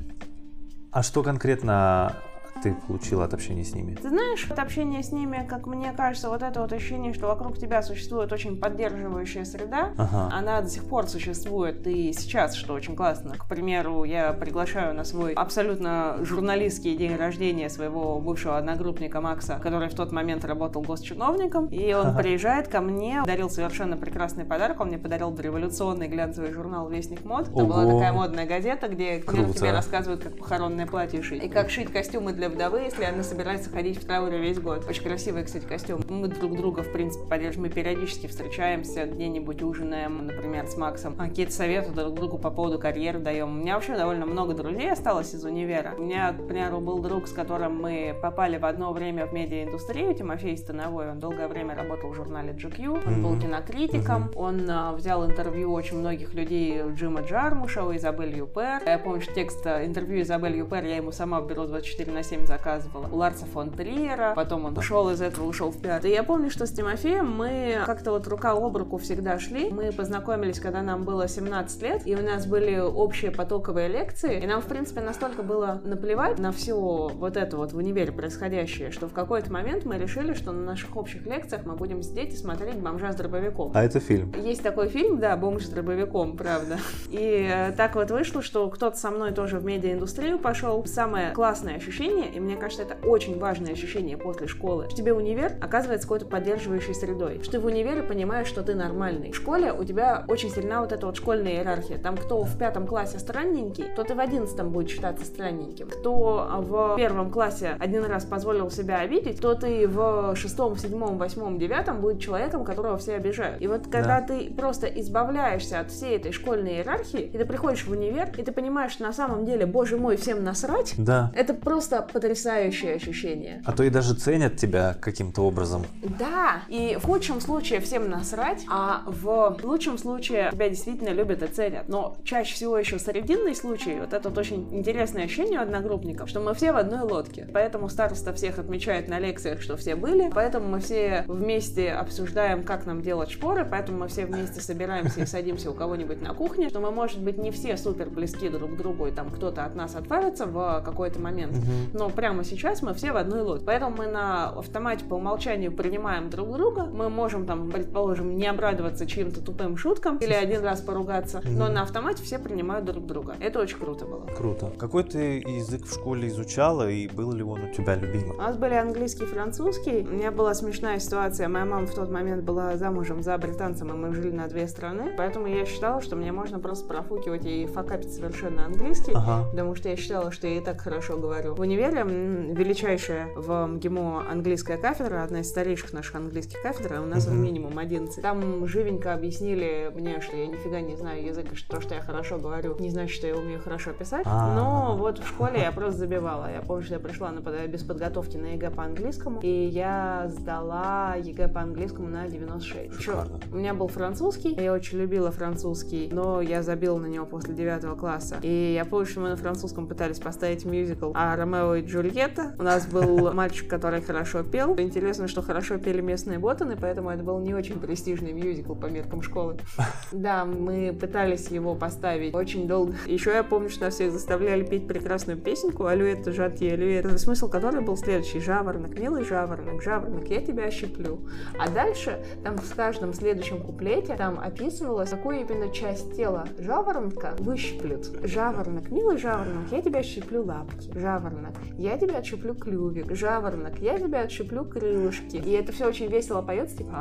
А что конкретно ты получила от общения с ними? Ты знаешь, от общения с ними, как мне кажется, вот это вот ощущение, что вокруг тебя существует очень поддерживающая среда, ага. она до сих пор существует и сейчас, что очень классно. К примеру, я приглашаю на свой абсолютно журналистский день рождения своего бывшего одногруппника Макса, который в тот момент работал госчиновником, и он ага. приезжает ко мне, дарил совершенно прекрасный подарок, он мне подарил революционный глянцевый журнал «Вестник мод». Ого. Там была такая модная газета, где Круто. тебе рассказывают, как похоронное платье шить, и как шить костюмы для вдовы, если она собирается ходить в трауре весь год. Очень красивый, кстати, костюм. Мы друг друга, в принципе, поддерживаем. Мы периодически встречаемся, где-нибудь ужинаем, например, с Максом. Какие-то советы друг другу по поводу карьеры даем. У меня вообще довольно много друзей осталось из универа. У меня, к примеру, был друг, с которым мы попали в одно время в медиаиндустрию, Тимофей Становой. Он долгое время работал в журнале GQ, он был кинокритиком, он а, взял интервью очень многих людей Джима Джармуша, Изабель Юпер. Я помню, что текст а, интервью Изабель Юпер я ему сама бюро 24 на 7 заказывала. У Ларса фон Триера, потом он ушел из этого, ушел в пиар. И я помню, что с Тимофеем мы как-то вот рука об руку всегда шли. Мы познакомились, когда нам было 17 лет, и у нас были общие потоковые лекции, и нам, в принципе, настолько было наплевать на все вот это вот в универе происходящее, что в какой-то момент мы решили, что на наших общих лекциях мы будем сидеть и смотреть «Бомжа с дробовиком». А это фильм? Есть такой фильм, да, «Бомж с дробовиком», правда. И э, так вот вышло, что кто-то со мной тоже в медиаиндустрию пошел. Самое классное ощущение, и мне кажется, это очень важное ощущение после школы, что тебе универ оказывается какой-то поддерживающей средой, что ты в универе понимаешь, что ты нормальный. В школе у тебя очень сильна вот эта вот школьная иерархия. Там кто в пятом классе странненький, то ты в одиннадцатом будет считаться странненьким. Кто в первом классе один раз позволил себя обидеть, то ты в шестом, седьмом, восьмом, девятом будет человеком, которого все обижают. И вот когда да. ты просто избавляешься от всей этой школьной иерархии, и ты приходишь в универ, и ты понимаешь, что на самом деле, боже мой, всем насрать, да. это просто потрясающее ощущение. А то и даже ценят тебя каким-то образом. Да, и в худшем случае всем насрать, а в лучшем случае тебя действительно любят и ценят. Но чаще всего еще срединный случай, вот это вот очень интересное ощущение у одногруппников, что мы все в одной лодке. Поэтому староста всех отмечает на лекциях, что все были, поэтому мы все вместе обсуждаем, как нам делать шпоры, поэтому мы все вместе собираемся и садимся у кого-нибудь на кухне, что мы, может быть, не все супер близки друг к другу, и там кто-то от нас отвалится в какой-то момент, но прямо сейчас мы все в одной лодке. Поэтому мы на автомате по умолчанию принимаем друг друга. Мы можем там, предположим, не обрадоваться чьим-то тупым шуткам или один раз поругаться, но на автомате все принимают друг друга. Это очень круто было. Круто. Какой ты язык в школе изучала и был ли он у тебя любимым? У нас были английский и французский. У меня была смешная ситуация. Моя мама в тот момент была замужем за британцем, и мы жили на две страны. Поэтому я считала, что мне можно просто профукивать и факапить совершенно английский, ага. потому что я считала, что я и так хорошо говорю. В универе универе, величайшая в МГИМО английская кафедра, одна из старейших наших английских кафедр, а у нас mm-hmm. минимум 11. Там живенько объяснили мне, что я нифига не знаю язык, и что то, что я хорошо говорю, не значит, что я умею хорошо писать. А. Но вот в школе я просто забивала. Я помню, что я пришла на, без подготовки на ЕГЭ по английскому, и я сдала ЕГЭ по английскому на 96. Чё? У меня был французский, я очень любила французский, но я забила на него после 9 класса. И я помню, что мы на французском пытались поставить мюзикл а Ромео и Джульетта. У нас был <laughs> мальчик, который хорошо пел. Интересно, что хорошо пели местные ботаны, поэтому это был не очень престижный мюзикл по меркам школы. <laughs> Да, мы пытались его поставить очень долго. Еще я помню, что нас всех заставляли петь прекрасную песенку «Alouette, gentille alouette», смысл которой был следующий. Жаворонок, милый жаворонок, жаворонок, я тебя ощиплю. А дальше, там в каждом следующем куплете, там описывалось, какую именно часть тела жаворонка выщиплют. Жаворонок, милый жаворонок, я тебя ощиплю лапки. Жаворонок, я тебя отщиплю клювик. Жаворонок, я тебя отщиплю крылышки. И это все очень весело поется, типа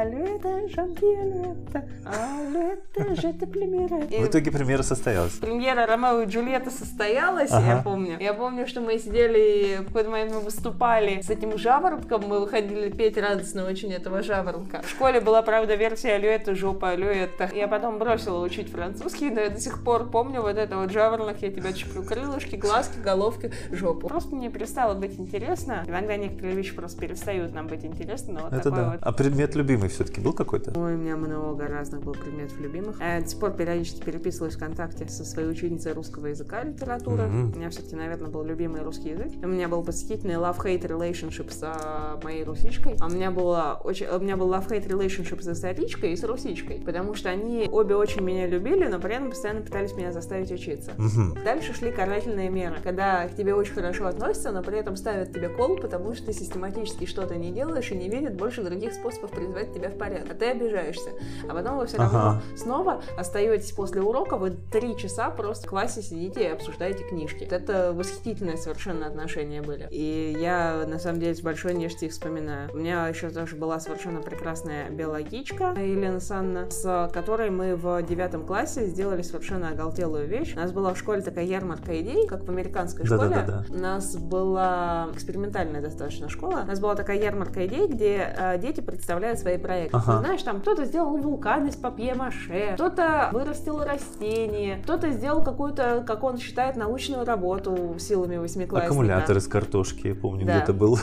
«Алюэта, жатье, алюэта, алюэта, жете племера». В итоге премьера состоялась. Премьера Ромео и Джульетта состоялась, ага. я помню. Я помню, что мы сидели, в какой-то момент мы выступали с этим жаворонком, мы выходили петь радостно очень этого жаворонка. В школе была, правда, версия «Алё, это жопа, алё, это». Я потом бросила учить французский, но я до сих пор помню вот это вот жаворонок, я тебя чеплю крылышки, глазки, головки, жопу. Просто мне перестало быть интересно. Иногда некоторые вещи просто перестают нам быть интересны, но вот это такой да. вот. А предмет любимый все-таки был какой-то? Ой, у меня много разных был предметов любимых. Я до сих пор периодически переписываюсь ВКонтакте со своей учительницей русского языка и литературы. Mm-hmm. У меня все-таки, наверное, был любимый русский язык. У меня был восхитительный love-hate relationship с а, моей русичкой. А у меня было очень, у меня был love-hate relationship с историчкой и с русичкой, потому что они обе очень меня любили, но при этом постоянно пытались меня заставить учиться. Mm-hmm. Дальше шли карательные меры, когда к тебе очень хорошо относятся, но при этом ставят тебе кол, потому что ты систематически что-то не делаешь и не видят больше других способов привести тебя в порядок. А ты обижаешься. А потом вы все равно ага. снова остаетесь после урока, вы три часа просто в классе сидите и обсуждаете книжки. Это восхитительные совершенно отношения были. И я, на самом деле, с большой нежностью их вспоминаю. У меня еще тоже была совершенно прекрасная биологичка Елена Санна, с которой мы в девятом классе сделали совершенно оголтелую вещь. У нас была в школе такая ярмарка идей, как в американской школе. Да, да, да. У нас была экспериментальная достаточно школа. У нас была такая ярмарка идей, где э, дети представляют свои проекты. Ага. Знаешь, там кто-то сделал вулкан из папье-маше, кто-то вырастил растение, кто-то сделал какую-то, как он считает, научную работу силами восьмиклассника. Аккумулятор из картошки, я помню, да. где-то был.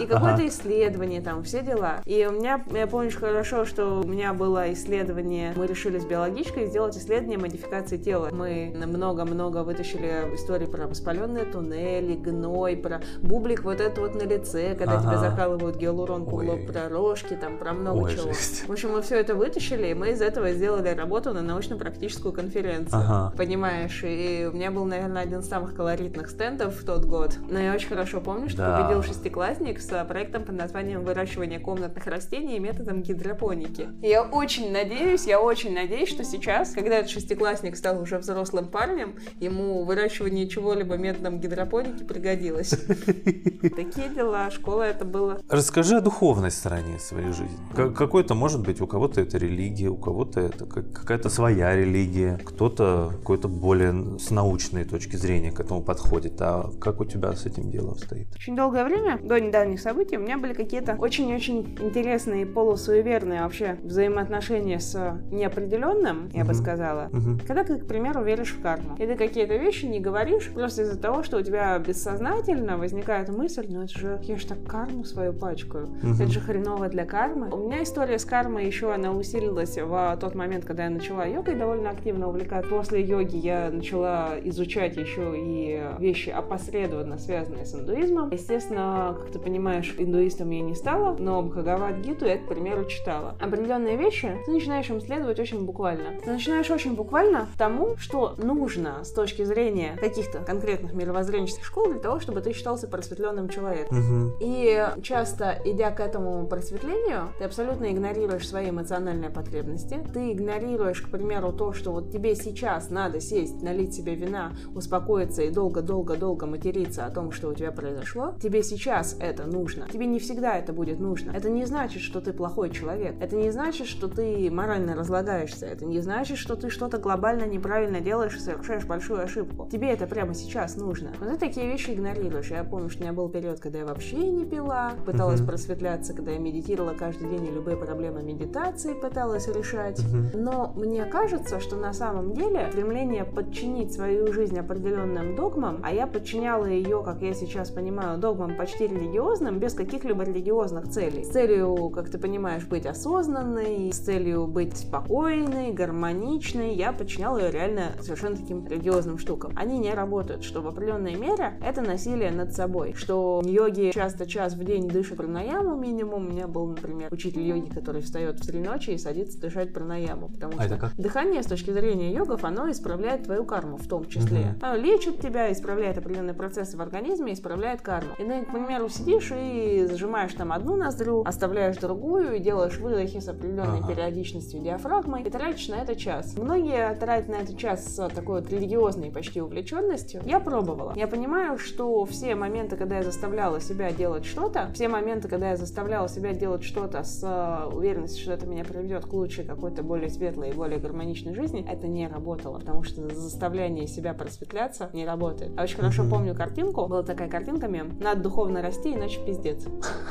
И какое-то ага. исследование там, все дела. И у меня, я помню хорошо, что у меня было исследование, мы решили с биологичкой сделать исследование модификации тела. Мы много-много вытащили истории про воспаленные туннели, гной, про бублик вот это вот на лице, когда ага. тебя закалывают гиалуронку в лоб, про рожки, там, про много Ой, чего. Жесть. В общем, мы все это вытащили, и мы из этого сделали работу на научно-практическую конференцию. Ага. Понимаешь? И у меня был, наверное, один из самых колоритных стендов в тот год. Но я очень хорошо помню, что да. победил шестиклассник с проектом под названием «Выращивание комнатных растений методом гидропоники». Я очень надеюсь, я очень надеюсь, что сейчас, когда этот шестиклассник стал уже взрослым парнем, ему выращивание чего-либо методом гидропоники пригодилось. <laughs> Такие дела, школа это было. Расскажи о духовной стороне своей жизни. Какой-то, может быть, у кого-то это религия, у кого-то это какая-то своя религия, кто-то какой-то более с научной точки зрения к этому подходит. А как у тебя с этим делом стоит? Очень долгое время, до недавних событий, у меня были какие-то очень-очень интересные полусуеверные вообще взаимоотношения с неопределенным, я бы сказала. Когда ты, к примеру, веришь в карму, и ты какие-то вещи не говоришь просто из-за того, что у тебя бессознательно возникает мысль, ну это же я же так карму свою пачкаю, угу. это же хреново для кармы. У меня история с кармой еще она усилилась в тот момент, когда я начала йогой довольно активно увлекаться. После йоги я начала изучать еще и вещи опосредованно связанные с индуизмом. Естественно, как ты понимаешь, индуистом я не стала, но Бхагавад-гиту я, к примеру, читала. Определенные вещи ты начинаешь им следовать очень буквально. Ты начинаешь очень буквально тому, что нужно с точки зрения каких-то конкретных мировоззренческих школ для того, чтобы ты считался просветленным человеком. Угу. И часто, идя к этому просветлению, ты абсолютно игнорируешь свои эмоциональные потребности. Ты игнорируешь, к примеру, то, что вот тебе сейчас надо сесть, налить себе вина, успокоиться и долго-долго-долго материться о том, что у тебя произошло. Тебе сейчас это нужно. Тебе не всегда это будет нужно. Это не значит, что ты плохой человек. Это не значит, что ты морально разлагаешься. Это не значит, что ты что-то глобально неправильно делаешь и совершаешь большую ошибку. Тебе это прямо сейчас нужно. Вот это такие вещи игнорируешь. Я помню, что у меня был период, когда я вообще не пила, пыталась uh-huh. просветляться, когда я медитировала каждый день и любые проблемы медитации пыталась решать. Uh-huh. Но мне кажется, что на самом деле стремление подчинить свою жизнь определенным догмам, а я подчиняла ее, как я сейчас понимаю, догмам почти религиозным, без каких-либо религиозных целей. С целью, как ты понимаешь, быть осознанной, с целью быть спокойной, гармоничной, я подчиняла ее реально совершенно таким религиозным штукам. Они не работают, что в определенной мере это насилие над собой, что йоги часто час в день дышат пранаяму минимум. У меня был, например, учитель йоги, который встает в три ночи и садится дышать пранаяму, потому а что как? дыхание с точки зрения йогов, оно исправляет твою карму в том числе. Угу. Оно лечит тебя, исправляет определенные процессы в организме, исправляет карму. И ты, к примеру, сидишь и зажимаешь там одну ноздрю, оставляешь другую и делаешь выдохи с определенной ага. периодичностью диафрагмы и тратишь на это час. Многие тратят на это час с такой вот религиозной почти увлеченностью. Я пробовала. Я понимаю, что все моменты, когда я заставляла себя делать что-то, все моменты, когда я заставляла себя делать что-то с э, уверенностью, что это меня приведет к лучшей какой-то более светлой и более гармоничной жизни, это не работало, потому что заставляние себя просветляться не работает. А очень хорошо помню картинку, была такая картинка мем, надо духовно расти, иначе пиздец.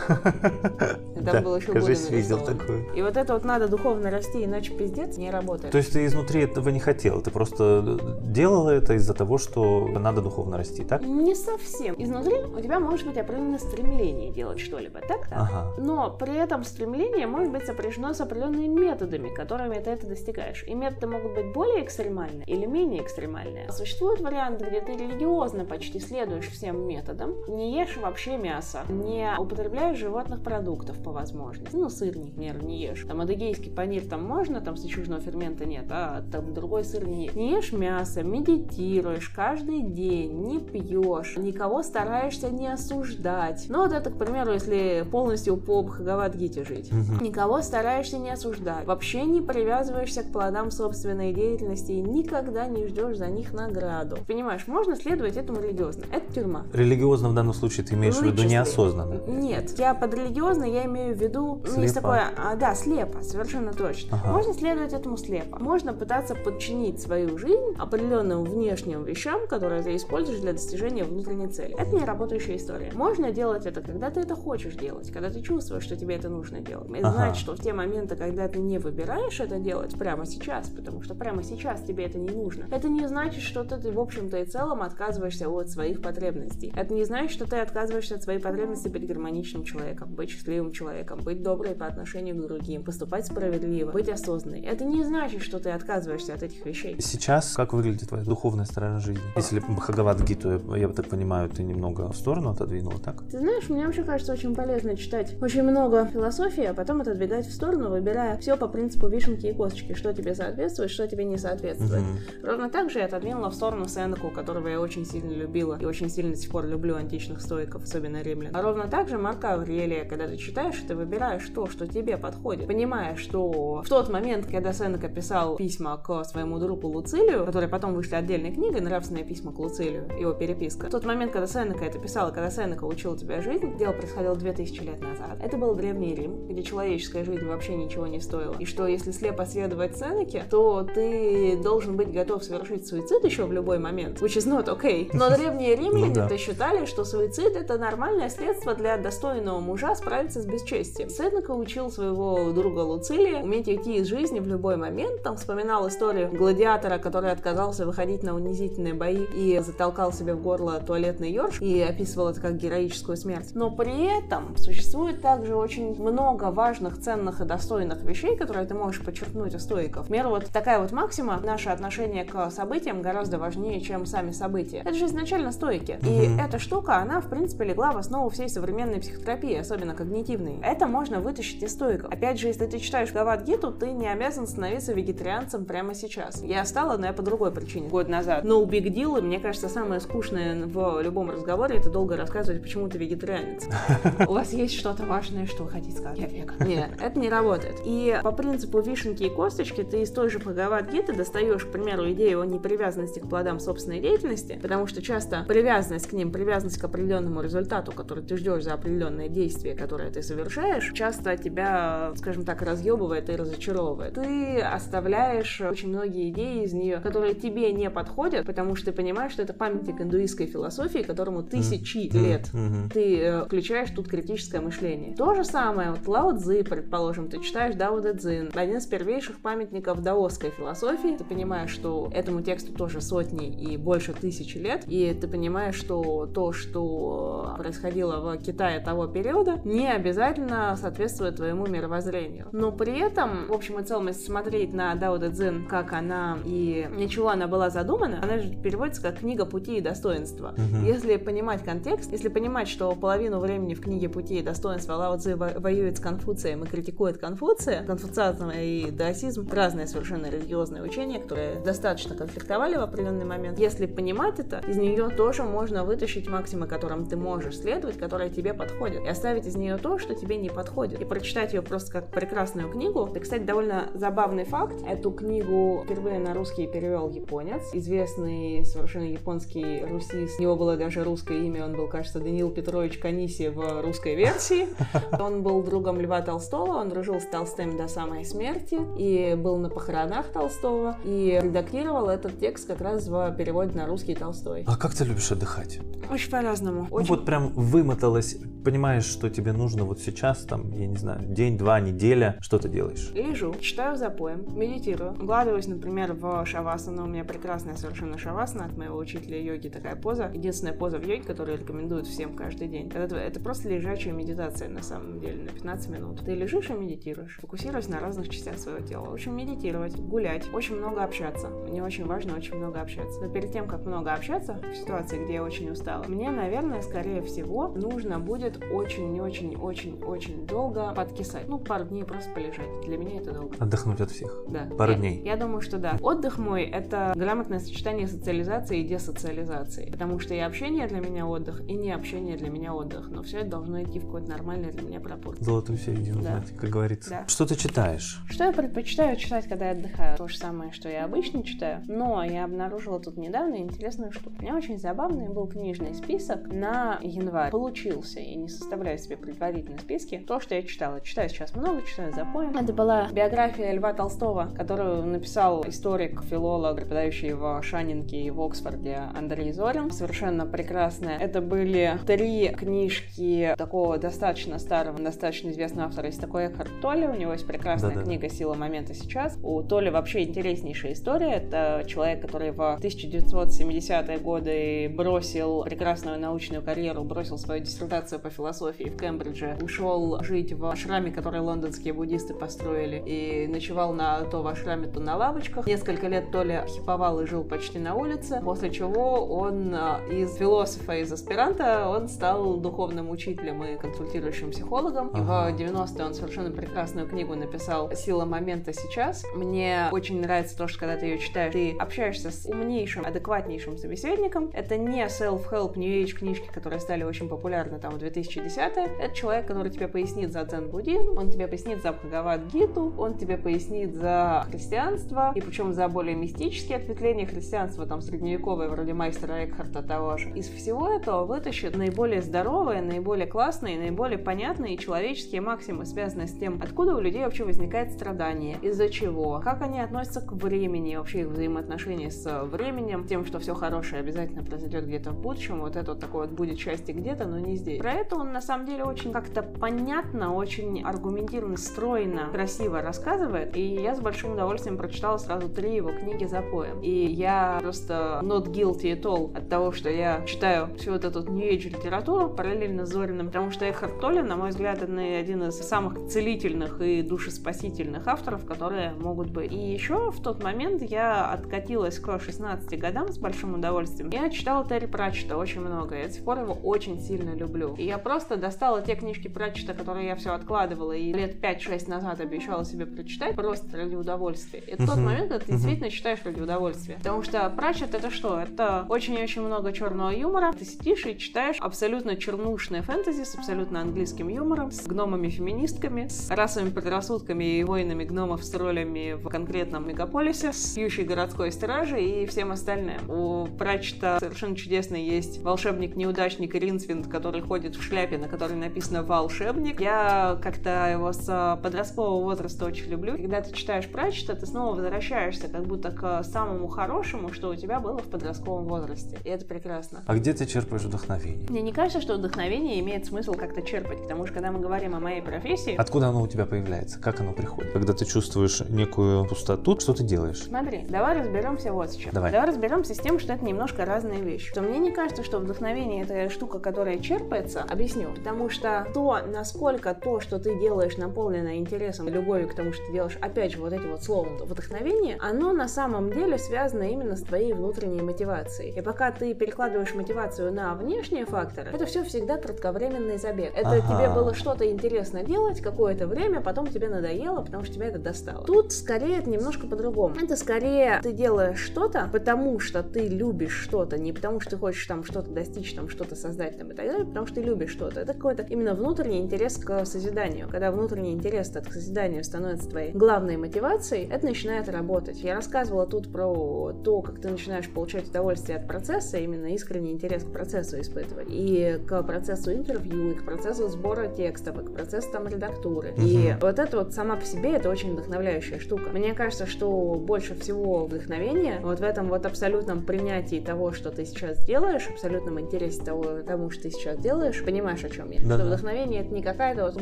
<laughs> Там было еще Кажись, видел такую. И вот это вот надо духовно расти, иначе пиздец не работает. То есть ты изнутри этого не хотел, ты просто делала это из-за того, что надо духовно расти, так? Не совсем. Изнутри у тебя может быть определенное стремление делать что-либо, так? так? Ага. Но при этом стремление может быть сопряжено с определенными методами, которыми ты это достигаешь. И методы могут быть более экстремальные или менее экстремальные. Существует вариант, где ты религиозно почти следуешь всем методам, не ешь вообще мясо, не употребляешь животных продуктов по возможности. Ну, сыр, например, не ешь. Там адыгейский панир там можно, там сычужного фермента нет, а там другой сыр не ешь. Не ешь мясо, медитируешь каждый день, не пьешь, никого стараешься не осуждать. Ну, вот это, к примеру, если полностью по Бхагавадгите жить. Угу. Никого стараешься не осуждать. Вообще не привязываешься к плодам собственной деятельности и никогда не ждешь за них награду. Понимаешь, можно следовать этому религиозно. Это тюрьма. Религиозно в данном случае ты имеешь в виду неосознанно? Нет, я под религиозно я имею в виду слепо. Ну, есть такое, а, да, слепо, совершенно точно. Ага. Можно следовать этому слепо. Можно пытаться подчинить свою жизнь определенным внешним вещам, которые ты используешь для достижения внутренней цели. Это не работающая история. Можно делать это, когда ты это хочешь делать, когда ты чувствуешь, что тебе это нужно делать. Это ага. значит, что в те моменты, когда ты не выбираешь это делать прямо сейчас, потому что прямо сейчас тебе это не нужно, это не значит, что ты, в общем-то и целом отказываешься от своих потребностей. Это не значит, что ты отказываешься от своей потребности быть гармоничным человеком, быть счастливым человеком, быть доброй по отношению к другим, поступать справедливо, быть осознанной. Это не значит, что ты отказываешься от этих вещей. Сейчас как выглядит твоя духовная сторона жизни? Если Бхагават Гиту, я так понимаю, ты немного в сторону отодвинула, так? Ты знаешь, мне вообще кажется очень полезно читать очень много философии, а потом отодвигать в сторону, выбирая все по принципу вишенки и косточки, что тебе соответствует, что тебе не соответствует. Угу. Ровно так же я отодвинула в сторону Сенеку, которого я очень сильно любила и очень сильно до сих пор люблю античных стоиков, особенно римлян. А ровно так же Марка Аврелия, когда ты читаешь, ты выбираешь то, что тебе подходит, понимая, что в тот момент, когда Сенека писал письма к своему другу Луцилию, которые потом вышли отдельной книгой, нравственные письма к Луцилию, его переписка, в тот момент, когда Сенека это писал, когда Сенека учил тебя жизнь, дело происходило 2000 лет назад. Это был Древний Рим, где человеческая жизнь вообще ничего не стоила. И что если слепо следовать Сенеке, то ты должен быть готов совершить суицид еще в любой момент, which is not okay. Но <laughs> древние римляне-то ну считали, что суицид это нормальное средство для достойного мужа справиться с бесчестием. Сенека учил своего друга Луцилия уметь идти из жизни в любой момент. Там вспоминал историю гладиатора, который отказался выходить на унизительные бои и затолкал себе в горло туалетный ёрш и описывал это как героическую смерть. Но при этом существует также очень много важных, ценных и достойных вещей, которые ты можешь подчеркнуть у стоиков. Например, вот такая вот максима, наше отношение к событиям гораздо важнее, чем сами события. Это же изначально стойки. И эта штука, она, в принципе, легла в основу всей современной психотерапии, особенно когнитивной. Это можно вытащить из стоиков. Опять же, если ты читаешь Гават Гиту, ты не обязан становиться вегетарианцем прямо сейчас. Я стала, но я по другой причине, год назад. Но big deal, и мне кажется, самое скучное в любом разговоре, это долго рассказывать, почему ты вегетарианец. <laughs> У вас есть что-то важное, что вы хотите сказать? Я веган. Нет, это не работает. И по принципу вишенки и косточки ты из той же Бхагават Гиты достаешь, к примеру, идею о непривязанности к плодам собственной деятельности, потому что часто привязанность к ним, привязанность к определенному результату, который ты ждешь за определенное действие, которое ты совершаешь, часто тебя, скажем так, разъебывает и разочаровывает. Ты оставляешь очень многие идеи из нее, которые тебе не подходят, потому что ты понимаешь, что это памятник индуистской философии, которому тысячи лет. Ты э, включаешь тут критическое мышление. То же самое, вот Лао Цзы, предположим, ты читаешь Дао Дэ Цзин, один из первейших памятников даосской философии. Ты понимаешь, что этому тексту тоже сотни и больше тысячи лет, и ты понимаешь, что то, что происходило в Китае того периода, не обязательно соответствует твоему мировоззрению. Но при этом, в общем и целом, если смотреть на Дао Дэ Цзин, как она и для чего она была задумана, она же переводится как книга пути и достоинства. Угу. Если понимать контекст, если понимать, что половину времени в книге пути и достоинства Лао Цзи воюет с Конфуцием и критикует Конфуция, конфуцианизм и даосизм — разные совершенно религиозные учения, которые достаточно конфликтовали в определенный момент. Если понимать это, из нее тоже можно вытащить максимы, которым ты можешь следовать, которые тебе подходят, и оставить из нее то, что тебе не подходит, и прочитать ее просто как прекрасную книгу. Это, кстати, довольно забавный факт. Эту книгу впервые на русский перевел японец, известный совершенно японский русист. У него было даже русское имя, он был, кажется, Даниил Петрович Каниси в русской версии. <laughs> Он был другом Льва Толстого, он дружил с Толстым до самой смерти и был на похоронах Толстого и редактировал этот текст как раз в переводе на русский Толстой. А как ты любишь отдыхать? Очень по-разному. Очень... Вот прям вымоталась, понимаешь, что тебе нужно вот сейчас, там, я не знаю, день, два, неделя, что ты делаешь? Лежу, читаю запоем, медитирую, укладываюсь, например, в шавасану, у меня прекрасная совершенно шавасана от моего учителя йоги, такая поза, единственная поза в йоге, которую рекомендуют всем каждый день. Это, это просто лежачая медитация на самом деле, на 15 минут. Ты лежишь и медитируешь, фокусируясь на разных частях своего тела. В общем, медитировать, гулять, очень много общаться. Мне очень важно очень много общаться. Но перед тем, как много общаться, в ситуации, где я очень устала, мне, наверное, скорее всего, нужно будет очень-очень-очень-очень долго подкисать. Ну, пару дней просто полежать. Для меня это долго. Отдохнуть от всех? Да. Пару я, дней? Я думаю, что да. Отдых мой — это грамотное сочетание социализации и десоциализации. Потому что и общение для меня отдых, и не общение для меня отдых. Но все это должно идти в какой-то нормальной для меня пропорции. Золотую середину, да. знаете, как говорится. Да. Что ты читаешь? Что я предпочитаю читать, когда я отдыхаю? То же самое, что я обычно читаю. Но я обнаружила тут недавно интересную штуку. У меня очень забавный был книжный список на январь. Получился. Я не составляю себе предварительные списки. То, что я читала. Читаю сейчас много, читаю запоем. Это была биография Льва Толстого, которую написал историк, филолог, преподающий в Шанинке и в Оксфорде Андрей Зорин. Совершенно прекрасная. Это были три книжки такого достаточно старого, достаточно известного автора. Есть такой Экхард Толли, у него есть прекрасная Да-да-да. книга «Сила момента сейчас». У Толли вообще интереснейшая история. Это человек, который в 1970-е годы бросил прекрасную научную карьеру, бросил свою диссертацию по философии в Кембридже, ушел жить в ашраме, который лондонские буддисты построили, и ночевал на то в ашраме, то на лавочках. Несколько лет Толя хиповал и жил почти на улице, после чего он из философа, из аспиранта, он стал духовным учителем и консультирующим психологом. Ага. И в 90-е он совершенно прекрасную книгу написал «Сила момента сейчас». Мне очень нравится то, что когда ты ее читаешь, ты общаешься с умнейшим, адекватнейшим собеседником. Это не self-help, new age книжки, которые стали очень популярны там в 2010-е. Это человек, который тебе пояснит за дзен-буддизм, он тебе пояснит за Бхагавад-гиту, он тебе пояснит за христианство, и причем за более мистические ответвления христианства, там средневековые, вроде мастера Экхарта того же. Из всего этого вытащит наиболее здоровые, наиболее классные, наиболее понятные человеческие максимы, связанные с тем, откуда у людей вообще возникает страдание, из-за чего, как они относятся к времени, вообще их взаимоотношения с временем, тем, что все хорошее обязательно произойдет где-то в будущем, вот это вот такое вот будет счастье где-то, но не здесь. Про это он на самом деле очень как-то понятно, очень аргументированно, стройно, красиво рассказывает, и я с большим удовольствием прочитала сразу три его книги за поем. И я просто not guilty at all от того, что я читаю всю вот эту New Age литературу параллельно с Зориным, потому что Эхард Толли, на мой взгляд, один из самых целительных и душеспасительных авторов, которые могут быть. И еще в тот момент я откатилась к 16 годам с большим удовольствием. Я читала Терри Пратчета очень много, я до сих пор его очень сильно люблю. И я просто достала те книжки Пратчета, которые я все откладывала и лет 5-6 назад обещала себе прочитать, просто ради удовольствия. Это тот момент, когда ты действительно читаешь ради удовольствия. Потому что Пратчет это что? Это очень-очень много черного юмора. Ты сидишь и читаешь абсолютно чернушное фэнтези с абсолютно английским юмором, с гномами-феминистками, с расовыми предрассудками и воинами гномов с ролями в конкретном мегаполисе, с пьющей городской стражей и всем остальным. У Пратчета совершенно чудесный есть волшебник-неудачник Ринсвинд, который ходит в шляпе, на которой написано «волшебник». Я как-то его с подросткового возраста очень люблю. Когда ты читаешь Пратчета, ты снова возвращаешься как будто к самому хорошему, что у тебя было в подростковом возрасте. И это прекрасно. А где ты черпаешь вдохновение? Мне не кажется, что вдохновение имеет смысл как-то черпать, потому что когда мы говорим о моей профессии... Откуда оно у тебя появляется? Как оно приходит? Когда ты чувствуешь некую пустоту, что ты делаешь? Смотри, давай разберемся вот с чем. Давай. Давай разберемся с тем, что это немножко разные вещи. Что мне не кажется, что вдохновение это штука, которая черпается. Объясню. Потому что то, насколько то, что ты делаешь, наполнено интересом любовью к тому, что ты делаешь, опять же, вот эти вот словом вдохновение, оно на самом деле связано именно с твоей внутренней мотивацией. И пока ты перекладываешь мотивацию на внешние факторы, это все всегда кратковременный забег. Это Ага. тебе было что-то интересно делать какое-то время, потом тебе надоело, потому что тебя это достало. Тут скорее это немножко по-другому. Это скорее ты делаешь что-то, потому что ты любишь что-то, не потому что ты хочешь там что-то достичь, там что-то создать там и так далее, потому что ты любишь что-то. Это какой-то именно внутренний интерес к созиданию. Когда внутренний интерес к созиданию становится твоей главной мотивацией, это начинает работать. Я рассказывала тут про то, как ты начинаешь получать удовольствие от процесса, именно искренний интерес к процессу испытывать. И к процессу интервью, и к процессу сбора текстов, и к процессу там редактуры. И вот это вот сама по себе это очень вдохновляющая штука. Мне кажется, что больше всего вдохновения вот в этом вот абсолютном принятии того, что ты сейчас делаешь, абсолютном интересе того, тому, что ты сейчас делаешь, понимаешь, о чем я. Да-да. Что вдохновение это не какая-то вот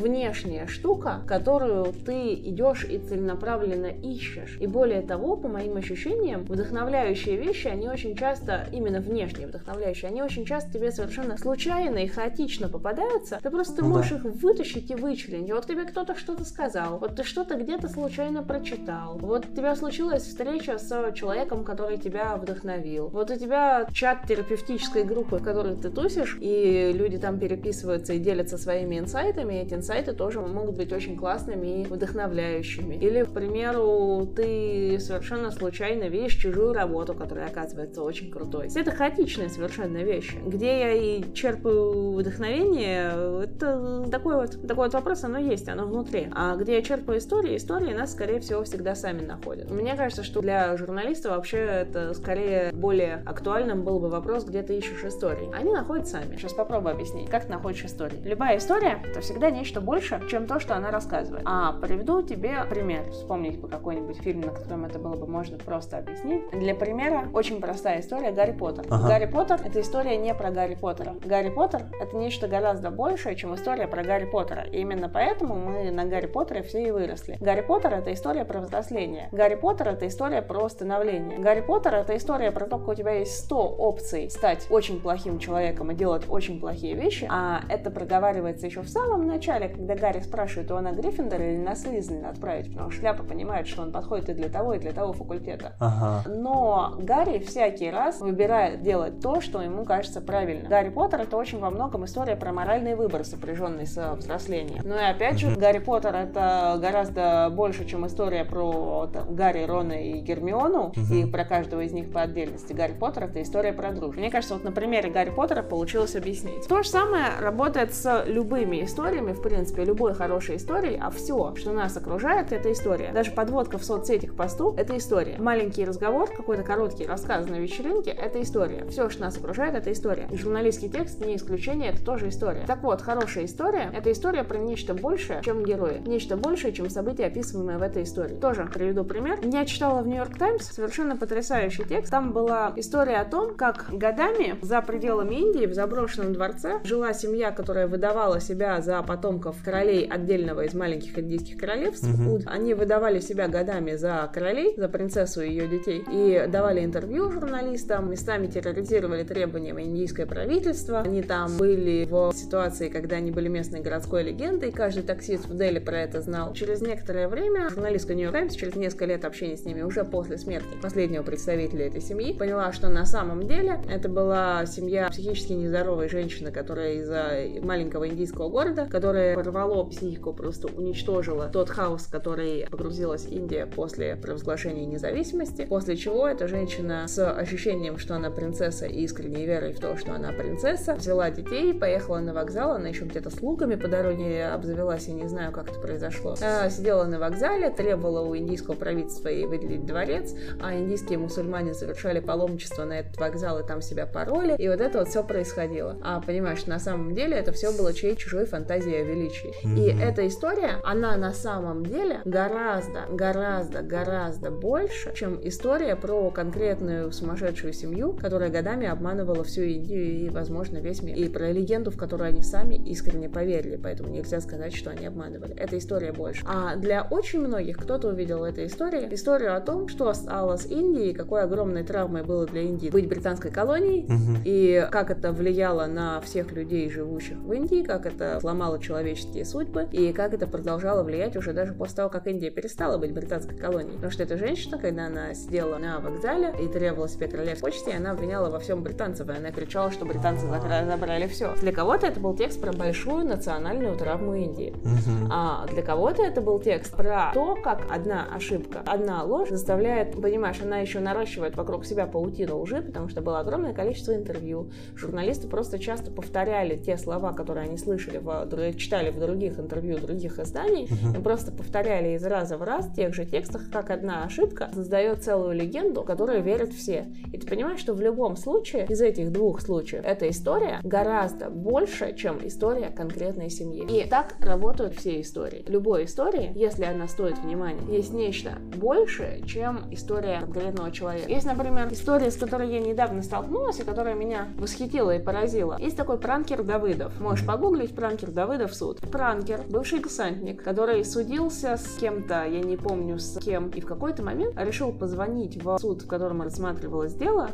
внешняя штука, которую ты идешь и целенаправленно ищешь. И более того, по моим ощущениям, вдохновляющие вещи, они очень часто, именно внешние вдохновляющие, они очень часто тебе совершенно случайно и хаотично попадаются. Ты просто Ну да. можешь их вытащить и вычленить. Вот тебе кто-то что-то сказал, вот ты что-то где-то случайно прочитал, вот у тебя случилась встреча с человеком, который тебя вдохновил. Вот у тебя чат терапевтической группы, в которой ты тусишь, и люди там переписываются и делятся своими инсайтами, и эти инсайты тоже могут быть очень классными и вдохновляющими. Или, к примеру, ты совершенно случайно видишь чужую работу, которая оказывается очень крутой. То есть это хаотичные совершенно вещи. Где я и черпаю вдохновение, это такой вот, такой вот вопрос, оно есть, оно внутри. А где я черпаю истории, истории нас, скорее всего, всегда сами находят. Мне кажется, что для журналиста вообще это скорее более актуальным был бы вопрос, где ты ищешь истории. Они находят сами. Сейчас попробую объяснить, как ты находишь истории. Любая история — это всегда нечто больше, чем то, что она рассказывает. А приведу тебе пример. Вспомнить бы какой-нибудь фильм, на котором это было бы можно просто объяснить. Для примера, очень простая история Гарри Поттер. Ага. Гарри Поттер — это история не про Гарри Поттера. Гарри Поттер — это нечто гораздо большее, чем история про Гарри Поттера. И именно поэтому мы на Гарри Поттере все и выросли. Гарри Поттер — это история про взросление. Гарри Поттер — это история про становление. Гарри Поттер — это история про то, как у тебя есть 100 опций стать очень плохим человеком и делать очень плохие вещи, а это проговаривается еще в самом начале, когда Гарри спрашивает, его на Гриффиндор или на Слизерин отправить, потому что Шляпа понимает, что он подходит и для того, и для того факультета. Ага. Но Гарри всякий раз выбирает делать то, что ему кажется правильно. Гарри Поттер это очень во многом история про моральный выбор, сопряженный с взрослением. Ну и опять же, Гарри Поттер это гораздо больше, чем история про там, Гарри, Рона и Гермиону, и про каждого из них по отдельности. Гарри Поттер это история про дружбу. Мне кажется, вот на примере Гарри Поттера получилось объяснить. То же самое работает с любыми историями, в принципе, любой хорошей историей, а все, что нас окружает, это история. Даже подводка в соцсети к посту — это история. Маленький разговор, какой-то короткий рассказ на вечеринке — это история. Все, что нас окружает, это история. И журналистский текст не исключение, это тоже история. Так вот, хорошая история — это история про нечто большее, чем герои. Нечто большее, чем события, описываемые в этой истории. Тоже приведу пример. Я читала в Нью-Йорк Таймс совершенно потрясающий текст. Там была история о том, как годами за пределами Индии в заброшенном дворце жила семья, которая выдавала себя за потомков королей отдельного из маленьких индийских королевств. Уд. Они выдавали себя годами за королей, за принцессу и ее детей, и давали интервью журналистам, местами терроризировали требованиями индийское правительство. Они там были в ситуации, когда они были местной городской легендой, каждый таксист в Дели про это знал. Через некоторое время журналистка Нью-Йорк Таймс, через несколько лет общения с ними, уже после смерти последнего представителя этой семьи, поняла, что на самом деле это была семья психически нездоровой женщины, которая из-за маленького индийского города, которая порвало психику, просто уничтожила тот хаос, который погрузилась Индия после провозглашения независимости, после чего эта женщина с ощущением, что она принцесса и искренней верой в то, что она принцесса, взяла детей, поехала на вокзал, она еще где-то с луками по дороге обзавелась, я не знаю, как это произошло. А, Сидела на вокзале, требовала у индийского правительства ей выделить дворец, а индийские мусульмане совершали паломничество на этот вокзал и там себя пороли, и вот это вот все происходило. А понимаешь, на самом деле это все было чьей чужой фантазией о величии. Mm-hmm. И эта история, она на самом деле гораздо, гораздо, гораздо больше, чем история про конкретную сумасшедшую семью, которая годами обманывала всю Индию и, возможно, весь мир. И про легенду, в которую они сами искренне поверили, поэтому нельзя сказать, что они обманывали. Эта история больше. А для очень многих кто-то увидел эту историю, историю о том, что стало с Индией, какой огромной травмой было для Индии быть британской колонией, угу. и как это влияло на всех людей, живущих в Индии, как это сломало человеческие судьбы, и как это продолжало влиять уже даже после того, как Индия перестала быть британской колонией. Потому что эта женщина, когда она сидела на вокзале и требовала себе королевской почте, она обвиняла во всем британцев, и она кричала, что британцы забрали все. Для кого-то это был текст про большую национальную травму Индии. Угу. А для кого-то это был текст про то, как одна ошибка, одна ложь заставляет, понимаешь, она еще наращивает вокруг себя паутину лжи, потому что было огромное количество интервью. Журналисты просто часто повторяли те слова, которые они слышали, в, читали в других интервью других изданий, угу. и просто повторяли из раза в раз в тех же текстах, как одна ошибка создает целую легенду, которой верят все. И ты понимаешь, что в любом случае из этих двух случаев эта история гораздо больше, чем история конкретной семьи. И так работают все истории. Любой истории, если она стоит внимания, есть нечто большее, чем история конкретного человека. Есть, например, история, с которой я недавно столкнулась, и которая меня восхитила и поразила. Есть такой пранкер Давыдов. Можешь погуглить пранкер Давыдов суд. Пранкер, бывший десантник, который судился с кем-то, я не помню с кем, и в какой-то момент решил позвонить в суд, в котором рассматривалось дело,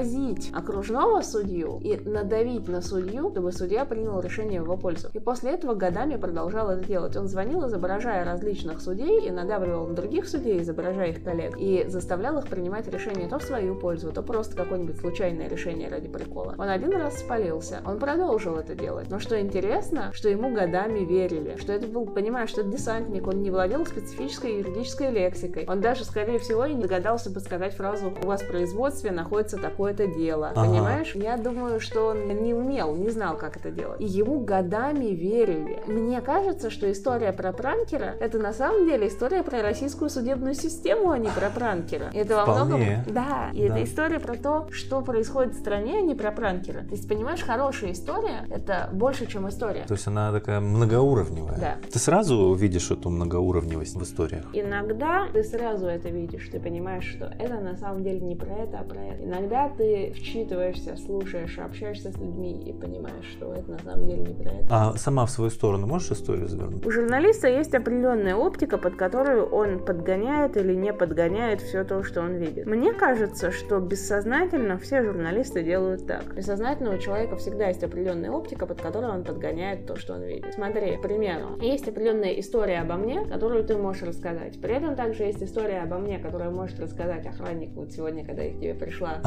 изобразить окружного судью и надавить на судью, чтобы судья принял решение в его пользу. И после этого годами продолжал это делать. Он звонил, изображая различных судей и надавливал на других судей, изображая их коллег, и заставлял их принимать решение то в свою пользу, то просто какое-нибудь случайное решение ради прикола. Он один раз спалился, он продолжил это делать. Но что интересно, что ему годами верили, что это был, понимаешь, что это десантник, он не владел специфической юридической лексикой. Он даже, скорее всего, и не догадался бы сказать фразу «У вас в производстве находится такое-то дело». Ага. Понимаешь? Я думаю, что он не умел, не знал, как это делать. И ему годами верили. Мне кажется, что история про пранкера — это на самом деле история про российскую судебную систему, а не про пранкера. И это во многом... Да, и да. это история про то, что происходит в стране, а не про пранкера. То есть, понимаешь, хорошая история — это больше, чем история. То есть она такая многоуровневая. Да. Ты сразу видишь эту многоуровневость в историях? Иногда ты сразу это видишь, ты понимаешь, что это на самом деле не про это, а про это. Иногда ты вчитываешься, слушаешь, общаешься с людьми и понимаешь, что это на самом деле не про это. А сама в свою сторону можешь историю завернуть? У журналиста есть определенная оптика, под которую он подгоняет или не подгоняет все то, что он видит. Мне кажется, что бессознательно все журналисты делают так. Бессознательно у человека всегда есть определенная оптика, под которой он подгоняет то, что он видит. Смотри, к примеру, есть определенная история обо мне, которую ты можешь рассказать. При этом также есть история обо мне, которую может рассказать охранник. Вот сегодня, когда я к тебе пришла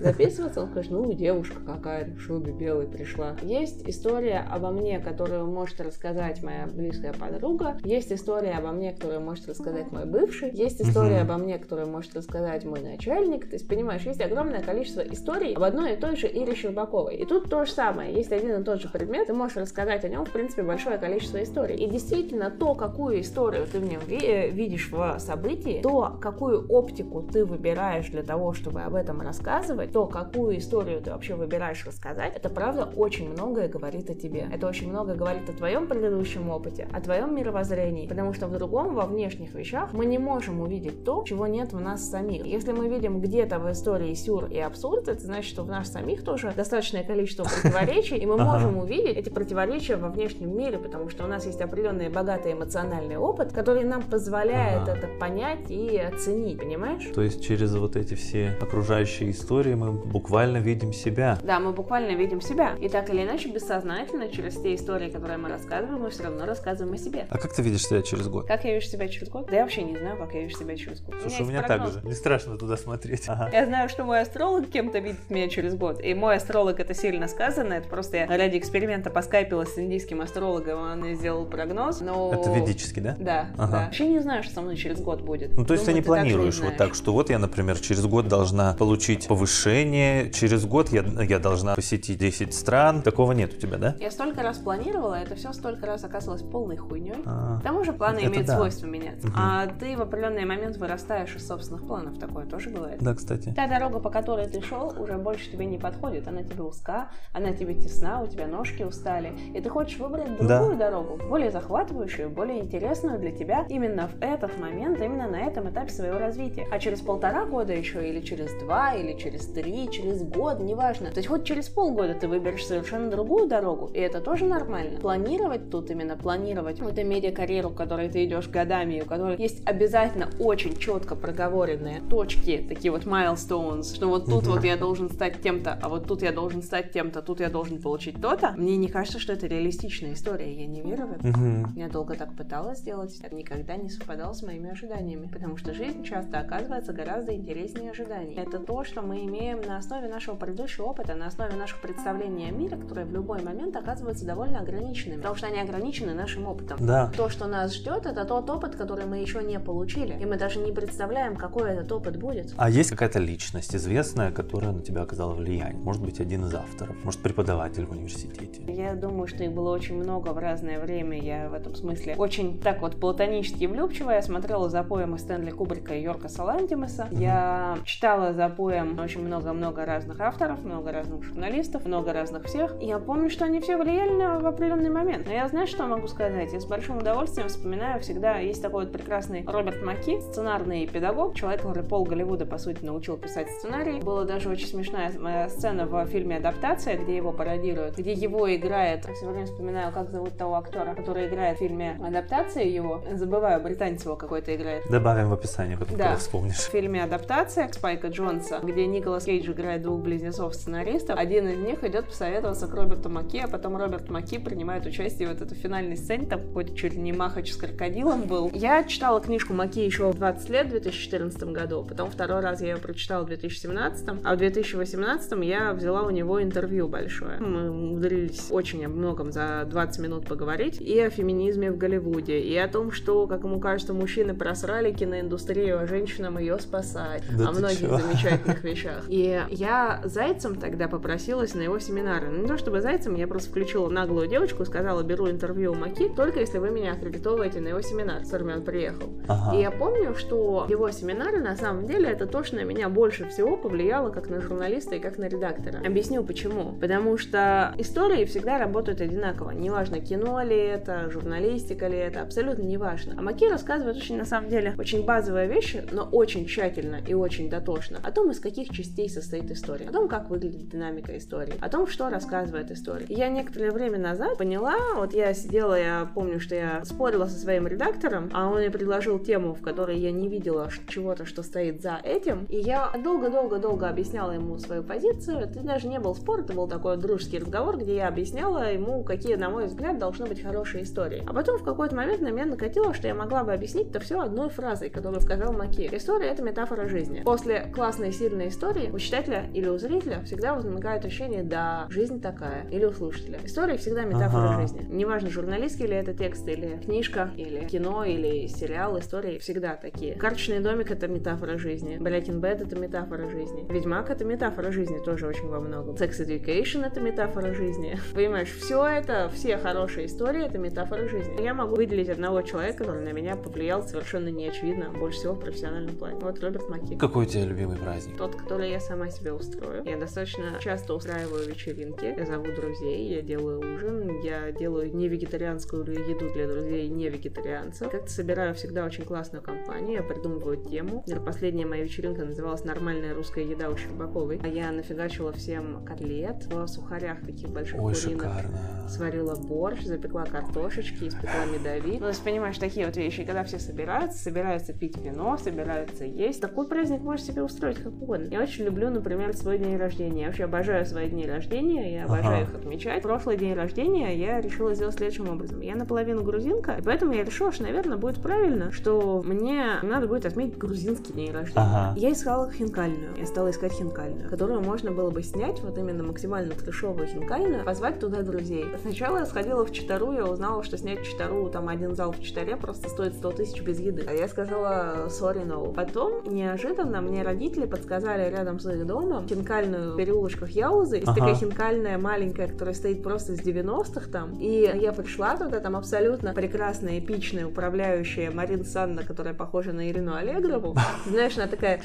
записываться, он скажет, ну, девушка какая-то в шубе белой пришла. Есть история обо мне, которую может рассказать моя близкая подруга. Есть история обо мне, которую может рассказать мой бывший. Есть история обо мне, которую может рассказать мой начальник. То есть, понимаешь, есть огромное количество историй об одной и той же Ире Щербаковой. И тут то же самое. Есть один и тот же предмет, ты можешь рассказать о нем, в принципе, большое количество историй. И действительно, то, какую историю ты в нем ви- э, видишь в событии, то, какую оптику ты выбираешь для того, чтобы об этом рассказывать, то, какую историю ты вообще выбираешь рассказать, это правда очень многое говорит о тебе. Это очень много говорит о твоем предыдущем опыте, о твоем мировоззрении, потому что в другом, во внешних вещах мы не можем увидеть то, чего нет в нас самих. Если мы видим где-то в истории сюр и абсурд, это значит, что в нас самих тоже достаточное количество противоречий, и мы можем увидеть эти противоречия во внешнем мире, потому что у нас есть определенный богатый эмоциональный опыт, который нам позволяет это понять и оценить, понимаешь? То есть через вот эти все окружающие истории мы буквально видим себя. Да, мы буквально видим себя. И так или иначе, бессознательно, через те истории, которые мы рассказываем, мы все равно рассказываем о себе. А как ты видишь себя через год? Как я вижу себя через год? Да я вообще не знаю, как я вижу себя через год. Слушай, у меня, так же. Не страшно туда смотреть. <laughs> Ага. Я знаю, что мой астролог кем-то видит меня через год. И мой астролог это сильно сказано. Это просто я ради эксперимента поскайпилась с индийским астрологом, он сделал прогноз. Но... Это ведический, да? Да, Ага. да. Вообще не знаю, что со мной через год будет. Ну, то есть Думаю, ты не также планируешь вот знаешь. так, что вот я, например, через год должна получить повышение, через год я, я должна посетить 10 стран. Такого нет у тебя, да? Я столько раз планировала, это все столько раз оказывалось полной хуйней. А, К тому же планы имеют да. свойство меняться. Мгм. А ты в определенный момент вырастаешь из собственных планов. Такое тоже бывает. да, кстати. Та дорога, по которой ты шел, уже больше тебе не подходит. Она тебе узка, она тебе тесна, у тебя ножки устали, и ты хочешь выбрать другую Да. дорогу, более захватывающую, более интересную для тебя именно в этот момент, именно на этом этапе своего развития. А через полтора года еще, или через два, или через три, через год, неважно. То есть хоть через полгода ты выберешь совершенно другую дорогу, и это тоже нормально. Планировать тут именно, планировать вот медиа-карьеру, к которой ты идешь годами, и у которой есть обязательно очень четко проговоренные точки, такие вот milestones, что вот тут вот я должен стать тем-то, а вот тут я должен стать тем-то, тут я должен получить то-то. Мне не кажется, что это реалистичная история, я не верю в это. Я долго так пыталась сделать, это никогда не совпадало с моими ожиданиями, потому что жизнь часто оказывается гораздо интереснее ожиданий. Это то, что мы имеем на основе нашего предыдущего опыта, на основе наших представлений о мире, которые в любой момент оказываются довольно ограниченными, потому что они ограничены нашим опытом. Да. То, что нас ждет, это тот опыт, который мы еще не получили, и мы даже не представляем, какой этот опыт будет. А есть какая-то личность известная, которая на тебя оказала влияние? Может быть, один из авторов, может, преподаватель в университете? Я думаю, что их было очень много в разное время. Я в этом смысле очень так вот платонически влюбчива. Я смотрела за поэмы Стэнли Кубрика и Йорка Салантимеса. Я читала за поэм очень много-много разных авторов, много разных журналистов, много разных всех. Я помню, что они все влияли на в определенный момент. Но я знаю, что могу сказать. Я с большим удовольствием вспоминаю всегда. Есть такой вот прекрасный Роберт Маки, сценарный педагог, человек, который пол Голливуда, по сути, научил писать сценарий. Была даже очень смешная моя сцена в фильме «Адаптация», где его пародируют, где его играет, я все время вспоминаю, как зовут того актера, который играет в фильме «Адаптация» его, забываю, британец его какой-то играет. Добавим в описание, потом, Да. когда В вспомнишь. фильме «Адаптация» Спайка Джонса, где Николас Кейдж играет двух близнецов-сценаристов, один из них идет посоветоваться к Роберту Маки, а потом Роберт Маки принимает участие в вот этой финальной сцене, там какой-то чуть ли не махач с крокодилом был. Я читала книжку Маки еще в 20 лет, в 2014 году, потом второй раз я ее прочитала в 2017, а в 2018 я взяла у него интервью большое. Мы умудрились очень о многом за 20 минут поговорить, и о феминизме в Голливуде, и о том, что, как ему кажется, мужчины просрали киноиндустрию, а женщинам ее спасать, Да о многих чё? замечательных <laughs> вещах. И я зайцем тогда попросилась на его семинары. Ну, не то чтобы зайцем, я просто включила наглую девочку и сказала, беру интервью у Маки, только если вы меня аккредитовываете на его семинар, с которым он приехал. Ага. И я помню, что его семинары, на самом деле, это то, что на меня больше всего повлияло как на журналиста и как на редактора. Объясню почему. Потому что истории всегда работают одинаково. Неважно, кино ли это, журналистика ли это, абсолютно неважно. А Маки рассказывает очень, на самом деле, очень базовые вещи, но очень тщательно и очень дотошно. О том, из каких частей состоит история. О том, как выглядит динамика истории. О том, что рассказывает история. Я некоторое время назад поняла, вот я сидела, я помню, что я спорила со своим редактором, а он мне предложил тему, в которой я не видела чего-то, что стоит за этим. И я долго-долго-долго объясняла ему свою позицию. Это даже не был спор, это был такой дружеский разговор, где я объясняла ему, какие, на мой взгляд, должны быть хорошие истории. А потом в какой-то момент на меня накатило, что я могла бы объяснить это все одной фразой, которую сказал Маки. История — это метафора жизни. После классной, сильной истории у читателя или у зрителя всегда возникает ощущение «да, жизнь такая», или у слушателя. История всегда метафора Ага. жизни. Неважно, журналистский ли это текст, или книжка, или кино, или сериал, истории всегда такие. Карточный домик — это метафора жизни. Breaking Bad — это метафора жизни. Ведьмак — это метафора жизни тоже очень во многом. Sex Education — это метафора жизни. <laughs> Понимаешь, все это, все хорошие истории — это метафора жизни. Я могу выделить одного человека, который на меня повлиял совершенно неочевидно, больше всего в профессиональном плане. Вот Роберт Маки. Какой у тебя любимый праздник? Тот, который я сама себе устрою. Я достаточно часто устраиваю вечеринки. Я зову друзей, я делаю ужин, я делаю не вегетарианскую еду для друзей не вегетарианцев. Как-то собираю всегда очень классную компанию, я придумываю тему. Последняя моя вечеринка называлась «Нормальная русская еда у Щербаковой». А я нафигачила всем котлет в сухарях таких больших Ой, куриных. шикарно. Сварила борщ, запекла картошечки, испекла медовик. Ну, то есть, понимаешь, такие вот вещи, когда все собираются, собираются пить вино, собираются есть. Такой праздник можешь себе устроить как угодно. Я очень люблю, например, свой день рождения. Я вообще обожаю свои дни рождения, я обожаю Ага. их отмечать. Прошлый день рождения я решила сделать следующим образом. Я наполовину грузинка, и поэтому я решила, что, наверное, будет правильно, что мне надо будет отметить грузинский день рождения. Ага. Я искала хинкальную. Я стала искать хинкальную, которую можно было бы снять, вот именно максимально трешовую хинкальную, позвать туда друзей. Сначала я сходила в Читару, я узнала, что снять Читару, там один зал в Читаре просто стоит 100 тысяч без еды. А я сказала, sorry, no. Потом, неожиданно, мне родители подсказали рядом с их домом хинкальную в переулочках Яузы. Есть Ага. такая хинкальная маленькая, которая стоит просто с 90-х там. И я пришла туда, там абсолютно прекрасная, эпичная управляющая Марин Санна, которая похожа на Ирину Аллегрову. <laughs> Знаешь, она такая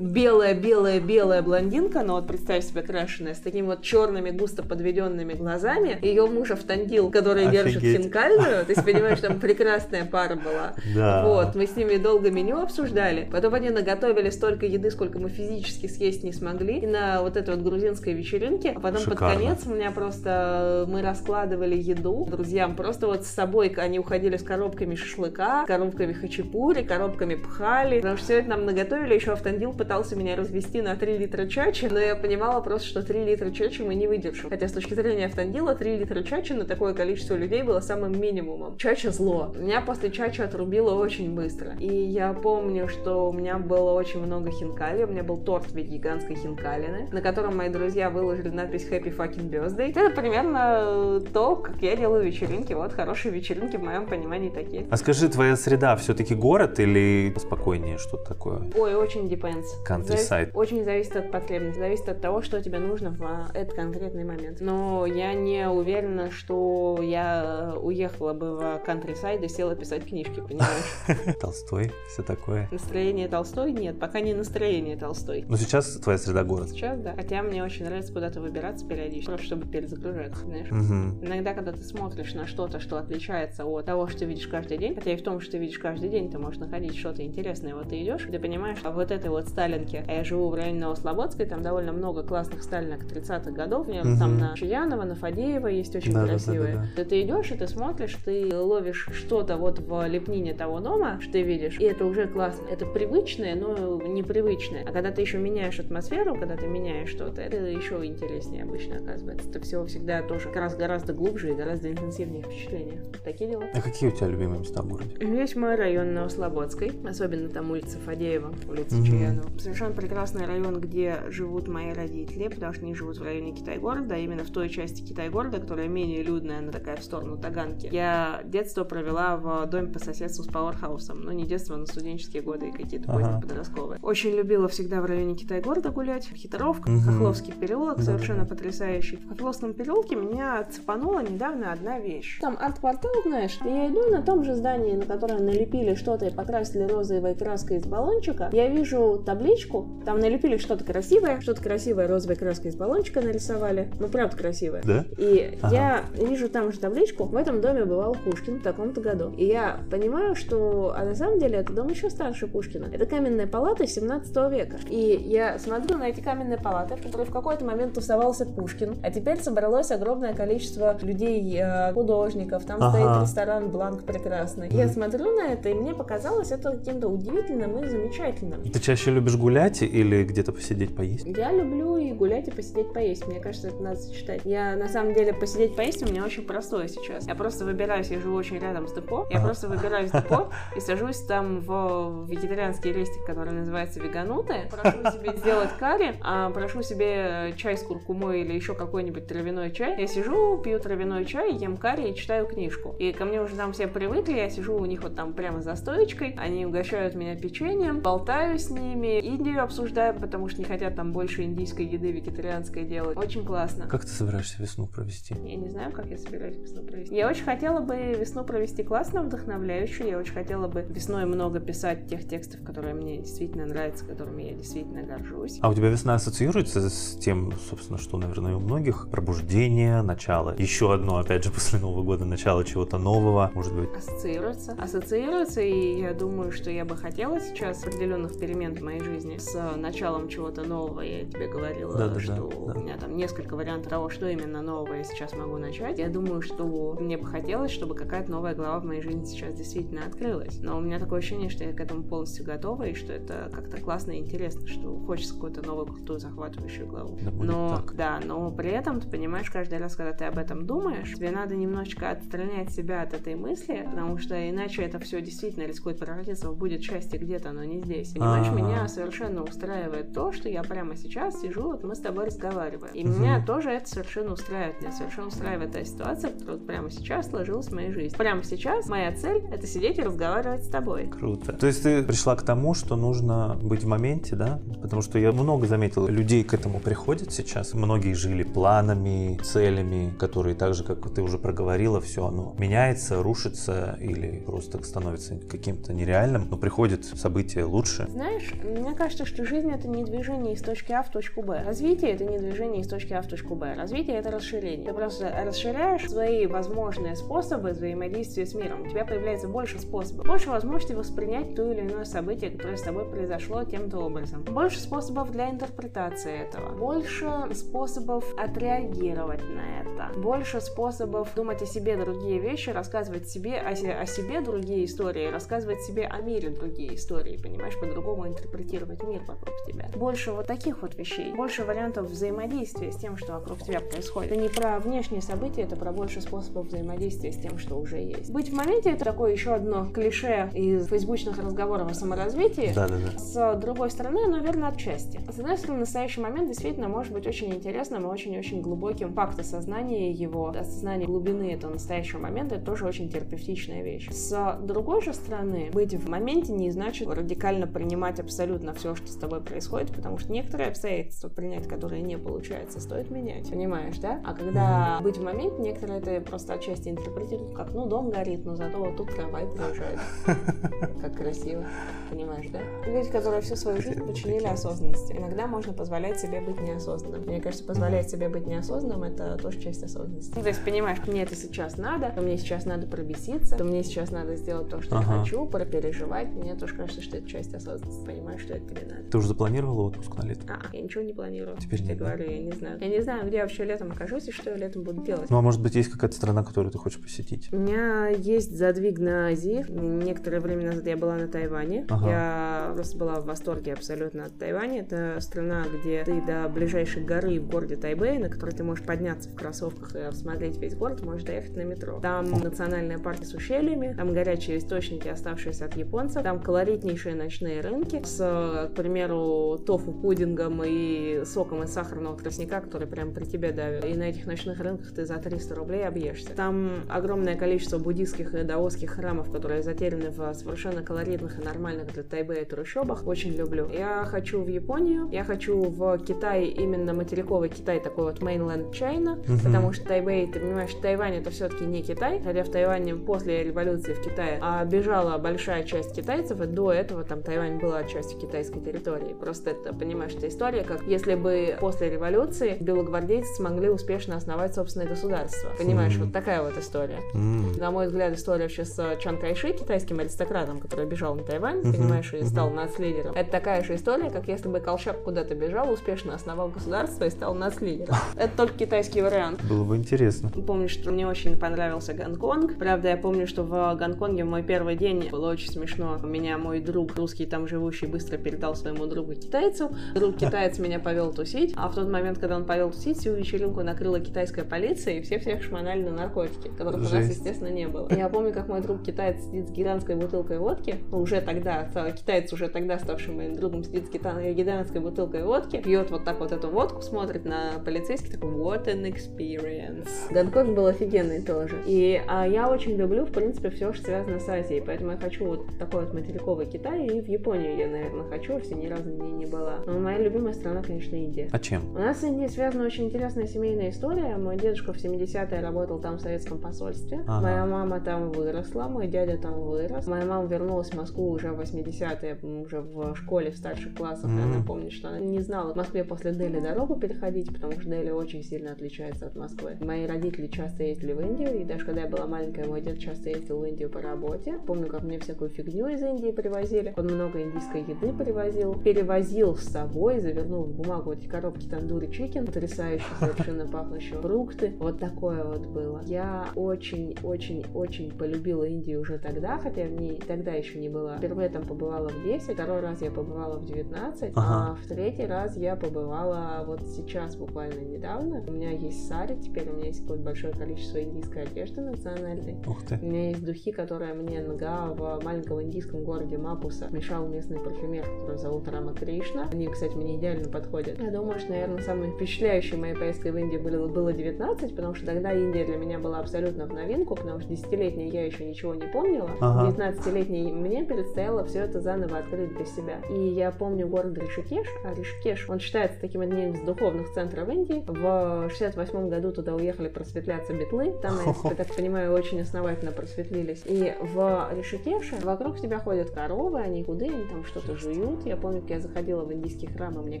белая-белая-белая блондинка, но вот представь себе крашеная, с такими вот черными густо подведенными глазами, ее муж Автандил, который держит хинкальную, ты <laughs> понимаешь, там прекрасная пара была. Да. Вот, мы с ними долго меню обсуждали, потом они наготовили столько еды, сколько мы физически съесть не смогли, и на вот этой вот грузинской вечеринке, а потом Шикарно. под конец у меня просто, мы раскладывали еду друзьям, просто вот с собой они уходили с коробками шашлыка, коробками хачапури, коробками пхали, потому что все это нам наготовили, еще Автандил пытался меня развести на 3 литра чачи, но я понимала просто, что 3 литра чачи мы не выдержим. Хотя с точки зрения Автандила 3 литра чачи на такое количество людей было самым минимумом. Чача зло. Меня после чачи отрубило очень быстро. И я помню, что у меня было очень много хинкали, у меня был торт в виде гигантской хинкалины, на котором мои друзья выложили надпись Happy fucking birthday. Это примерно то, как я делаю вечеринки. Вот хорошие вечеринки в моем понимании такие. А скажи, твоя среда все-таки город или спокойнее что-то такое? Ой, очень depends. Countryside. Зави- Очень зависит от потребностей, зависит от того, что тебе нужно в а, этот конкретный момент. Но я не уверена, что я э, уехала бы в countryside и села писать книжки, понимаешь? <laughs> Толстой, все такое. Настроение Толстой? Нет, пока не настроение Толстой. Но сейчас твоя среда город. Сейчас, да. Хотя мне очень нравится куда-то выбираться периодически, просто чтобы перезагружаться, знаешь. Мгм. Иногда, когда ты смотришь на что-то, что отличается от того, что ты видишь каждый день, хотя и в том, что ты видишь каждый день, ты можешь находить что-то интересное. Вот ты идешь, ты понимаешь, а вот этой вот Сталинке, а я живу в районе Новослободской, там довольно много классных Сталинок 30-х годов, мне Мгм. там на Чаянова, на Фадеева есть очень Да-да-да-да-да. красивые. Да ты идешь, и ты смотришь, ты ловишь что-то вот в лепнине того дома, что ты видишь, и это уже классно. Это привычное, но непривычное. А когда ты еще меняешь атмосферу, когда ты меняешь что-то, это еще интереснее обычно оказывается. Это всего всегда тоже раз гораздо глубже и гораздо интенсивнее впечатления. Такие дела. А какие у тебя любимые места в городе? Весь мой район Новослободской, особенно там улица Фадеева, улица Мгм. Чаянова. Совершенно прекрасный район, где живут мои родители, потому что они живут в районе Китай-города, а именно в той части Китай-города, которая менее людная, она такая в сторону Таганки. Я детство провела в доме по соседству с Пауэрхаусом, но не детство, но студенческие годы и какие-то Ага. поздние подростковые. Очень любила всегда в районе Китай-города гулять. Хитровка, Мгм. Хохловский переулок, Да-да-да. совершенно потрясающий. В Хохловском переулке меня цепанула недавно одна вещь. Там арт-квартал, знаешь, и я иду на том же здании, на котором налепили что-то и покрасили розовой краской из баллончика. Я вижу табличку, там налепили что-то красивое, что-то красивое розовой краской из баллончика нарисовали. Ну, правда красивое. Да? И Ага. я вижу там же табличку, в этом доме бывал Пушкин в таком-то году. И я понимаю, что а на самом деле это дом еще старше Пушкина. Это каменная палата 17 века. И я смотрю на эти каменные палаты, в которые в какой-то момент тусовался Пушкин, а теперь собралось огромное количество людей, э, художников, там Ага. стоит ресторан Бланк прекрасный. Я смотрю на это, и мне показалось это каким-то удивительным и замечательным. Ты чаще любишь гулять или где-то посидеть, поесть? Я люблю и гулять, и посидеть поесть. Мне кажется, это надо сочетать. Я, на самом деле, посидеть поесть у меня очень простое сейчас. Я просто выбираюсь, я живу очень рядом с депо, я просто выбираюсь в депо и сажусь там в вегетарианский рестик, который называется Вегануты. Прошу себе сделать карри, а прошу себе чай с куркумой или еще какой-нибудь травяной чай. Я сижу, пью травяной чай, ем карри и читаю книжку. И ко мне уже там все привыкли, я сижу у них вот там прямо за стоечкой, они угощают меня печеньем, болтаю с ними, Индию обсуждаю, потому что не хотят там больше индийской еды вегетарианской делать. Очень классно. Как ты собираешься весну провести? Я не знаю, как я собираюсь весну провести. Я очень хотела бы весну провести классно, вдохновляюще. Я очень хотела бы весной много писать тех текстов, которые мне действительно нравятся, которыми я действительно горжусь. А у тебя весна ассоциируется с тем, собственно, что, наверное, у многих пробуждение, начало. Еще одно, опять же, <laughs> после Нового года, начало чего-то нового, может быть. Ассоциируется. Ассоциируется, и я думаю, что я бы хотела сейчас определенных перемен в моей жизни с началом чего-то нового. Я тебе говорила, Да-да-да, что да. у меня там несколько вариантов того, что именно нового я сейчас могу начать. Я думаю, что мне бы хотелось, чтобы какая-то новая глава в моей жизни сейчас действительно открылась. Но у меня такое ощущение, что я к этому полностью готова, и что это как-то классно и интересно, что хочется какую-то новую крутую захватывающую главу. Да но, так. да, но при этом ты понимаешь, каждый раз, когда ты об этом думаешь, тебе надо немножечко отстранять себя от этой мысли, потому что иначе это все действительно рискует превратиться в будет счастье где-то, но не здесь. Понимаешь, Ага. меня совершенно устраивает то, что я прямо сейчас сижу, вот мы с тобой разговариваем. И Мгм. меня тоже это совершенно устраивает. Меня совершенно устраивает та ситуация, которая вот прямо сейчас сложилась в моей жизни. Прямо сейчас моя цель — это сидеть и разговаривать с тобой. Круто. То есть ты пришла к тому, что нужно быть в моменте, да? Потому что я много заметил, людей к этому приходят сейчас. Многие жили планами, целями, которые так же, как ты уже проговорила, все оно меняется, рушится или просто становится каким-то нереальным. Но приходят события лучше. Знаешь, мне кажется, что жизнь это не движение из точки А в точку Б. Развитие это не движение из точки А в точку Б. развитие — это расширение. Ты просто расширяешь свои возможные способы взаимодействия с миром. У тебя появляется больше способов, больше возможностей воспринять то или иное событие, которое с тобой произошло тем-то образом. Больше способов для интерпретации этого. Больше способов отреагировать на это. Больше способов думать о себе другие вещи, рассказывать себе о, о себе другие истории, рассказывать себе о мире другие истории, понимаешь, по-другому интерпретировать мир вокруг тебя. Больше вот таких вот вещей. Больше вариантов взаимодействия с тем, что вокруг тебя происходит. Это не про внешние события, это про больше способов взаимодействия с тем, что уже есть. Быть в моменте это такое еще одно клише из фейсбучных разговоров о саморазвитии. Да, да, да. С другой стороны, оно верно отчасти. С одной стороны, настоящий момент действительно может быть очень интересным и очень-очень глубоким. Факт осознания его, осознание глубины этого настоящего момента, это тоже очень терапевтичная вещь. С другой же стороны, быть в моменте не значит радикально принимать абсолютно все, что с тобой происходит, потому что некоторые обстоятельства принять, которые не получается, стоит менять. Понимаешь, да? А когда быть в моменте, некоторые это просто отчасти интерпретируют как, ну, дом горит, но зато вот тут трамвай проезжает. <laughs> Как красиво. Понимаешь, да? Люди, которые всю свою жизнь подчинили осознанности. Иногда можно позволять себе быть неосознанным. Мне кажется, позволять себе быть неосознанным — это тоже часть осознанности. Ну, то есть, понимаешь, мне это сейчас надо, то мне сейчас надо пробеситься, то мне сейчас надо сделать то, что Ага. я хочу, пропереживать. Мне тоже кажется, что это часть осознанности. Понимаешь, что это тебе надо. Ты уже запланировала отпуск на лето? А, я ничего не планирую. Теперь Я нет, да? говорю, я не знаю. Я не знаю, где я вообще летом окажусь и что я летом буду делать. Ну, а может быть, есть какая-то страна, которую ты хочешь посетить? У меня есть задвиг на Азии. Некоторое время назад я была на Тайване. Ага. Я просто была в восторге абсолютно от Тайваня. Это страна, где ты до ближайшей горы в городе Тайбэй, на которой ты можешь подняться в кроссовках и рассмотреть весь город, можешь доехать на метро. Там национальная парки с ущельями, там горячие источники, оставшиеся от японцев, там колоритнейшие ночные рынки с, к примеру, тофу-пудингом и соком из сахарного тростника, который прям при тебе давит. И на этих ночных рынках ты за 300 рублей объешься. Там огромное количество буддийских и даосских храмов, которые затеряны в совершенно колоритных и нормальных для Тайбэя трущобах. Очень люблю. Я хочу в Японию, я хочу в Китай, именно материковый Китай, такой вот mainland China, Мгм. потому что Тайбэй, ты понимаешь, Тайвань это все-таки не Китай, хотя в Тайване после революции в Китае а, бежала большая часть китайцев, и до этого там Тайвань была частью китайской территории. Просто это, понимаешь, это история, как если бы после революции белогвардейцы смогли успешно основать собственное государство. Понимаешь, Мгм. вот такая вот история. М, На мой взгляд, история вообще с Чан Кайши, китайским аристократом, который бежал на Тайвань, Мгм, понимаешь, и мгм. стал нацлидером. Это такая же история, как если бы Колчак куда-то бежал, успешно основал государство и стал нацлидером. <laughs> Это только китайский вариант. Было бы интересно. Помню, что мне очень понравился Гонконг. Правда, я помню, что в Гонконге в мой первый день было очень смешно. Меня мой друг, русский там живущий, быстро передал своему другу китайцу. Друг китаец меня повел тусить, а в тот момент, когда он повел тусить, всю вечеринку накрыла китайская полиция, и все всех шмонали на наркотики, которых у нас, Жесть. естественно, не было. Я помню, как мой друг китаец сидит с гигантской бутылкой водки, уже тогда, ца- китаец уже тогда ставший моим другом, сидит с гита- гигантской бутылкой водки, пьет вот так вот эту водку, смотрит на полицейский, такой, what an experience. Гонконг был офигенный тоже. И а, я очень люблю, в принципе, все, что связано с Азией, поэтому я хочу вот такой вот материковый Китай, и в Японию я, наверное, хочу, все ни разу не, не была. Но моя любимая страна, конечно, Индия. А чем? У нас с Индией связана очень интересная семейная история. Мой дедушка в 70-е работал там в советском посольстве. Ага. Моя мама там выросла, мой дядя там вырос. Моя мама вернулась в Москву уже в 80-е, м, уже в школе, в старших классах. И Помнит, что она не знала в Москве после Дели дорогу переходить, потому что Дели очень сильно отличается от Москвы. Мои родители часто ездили в Индию, и даже когда я была маленькая, мой дед часто ездил в Индию по работе. Помню, как мне всякую фигню из Индии привозили. Он много индийской еды привозил. Перевозил с собой, завернул в бумагу эти коробки тандури чикен, потрясающие, совершенно пахнущие фрукты. Вот такое вот было. Я очень-очень-очень полюбила Индию уже тогда, хотя в ней тогда еще не была. Впервые там побывала в 10, второй раз я побывала в 19, Ага. а в третий раз я побывала вот сейчас, буквально недавно. У меня есть сари, теперь у меня есть какое-то большое количество индийской одежды национальной. Ух ты. У меня есть духи, которые мне Нга в маленьком индийском городе Мапуса смешал местный парфюмер, который зовут Рама Кришна. Они, кстати, мне идеально подходят. Я думаю, что, наверное, самой впечатляющей моей поездкой в Индию было, было 19, потому что тогда Индия для меня была абсолютно в новинку, потому что десятилетней я еще ничего не помнила. Ага. 19-летней мне предстояло все это заново открыть для себя. И я помню город Ришикеш, а Ришикеш, он считается таким одним из духовных центров Индии. В 68 году туда уехали просветляться битлы, там, я <laughs> так понимаю, очень основательно просветлились. И в Ришикеше вокруг тебя ходят коровы, они худые, они там что-то жуют. Я помню, как я заходила в индийский храм, и мне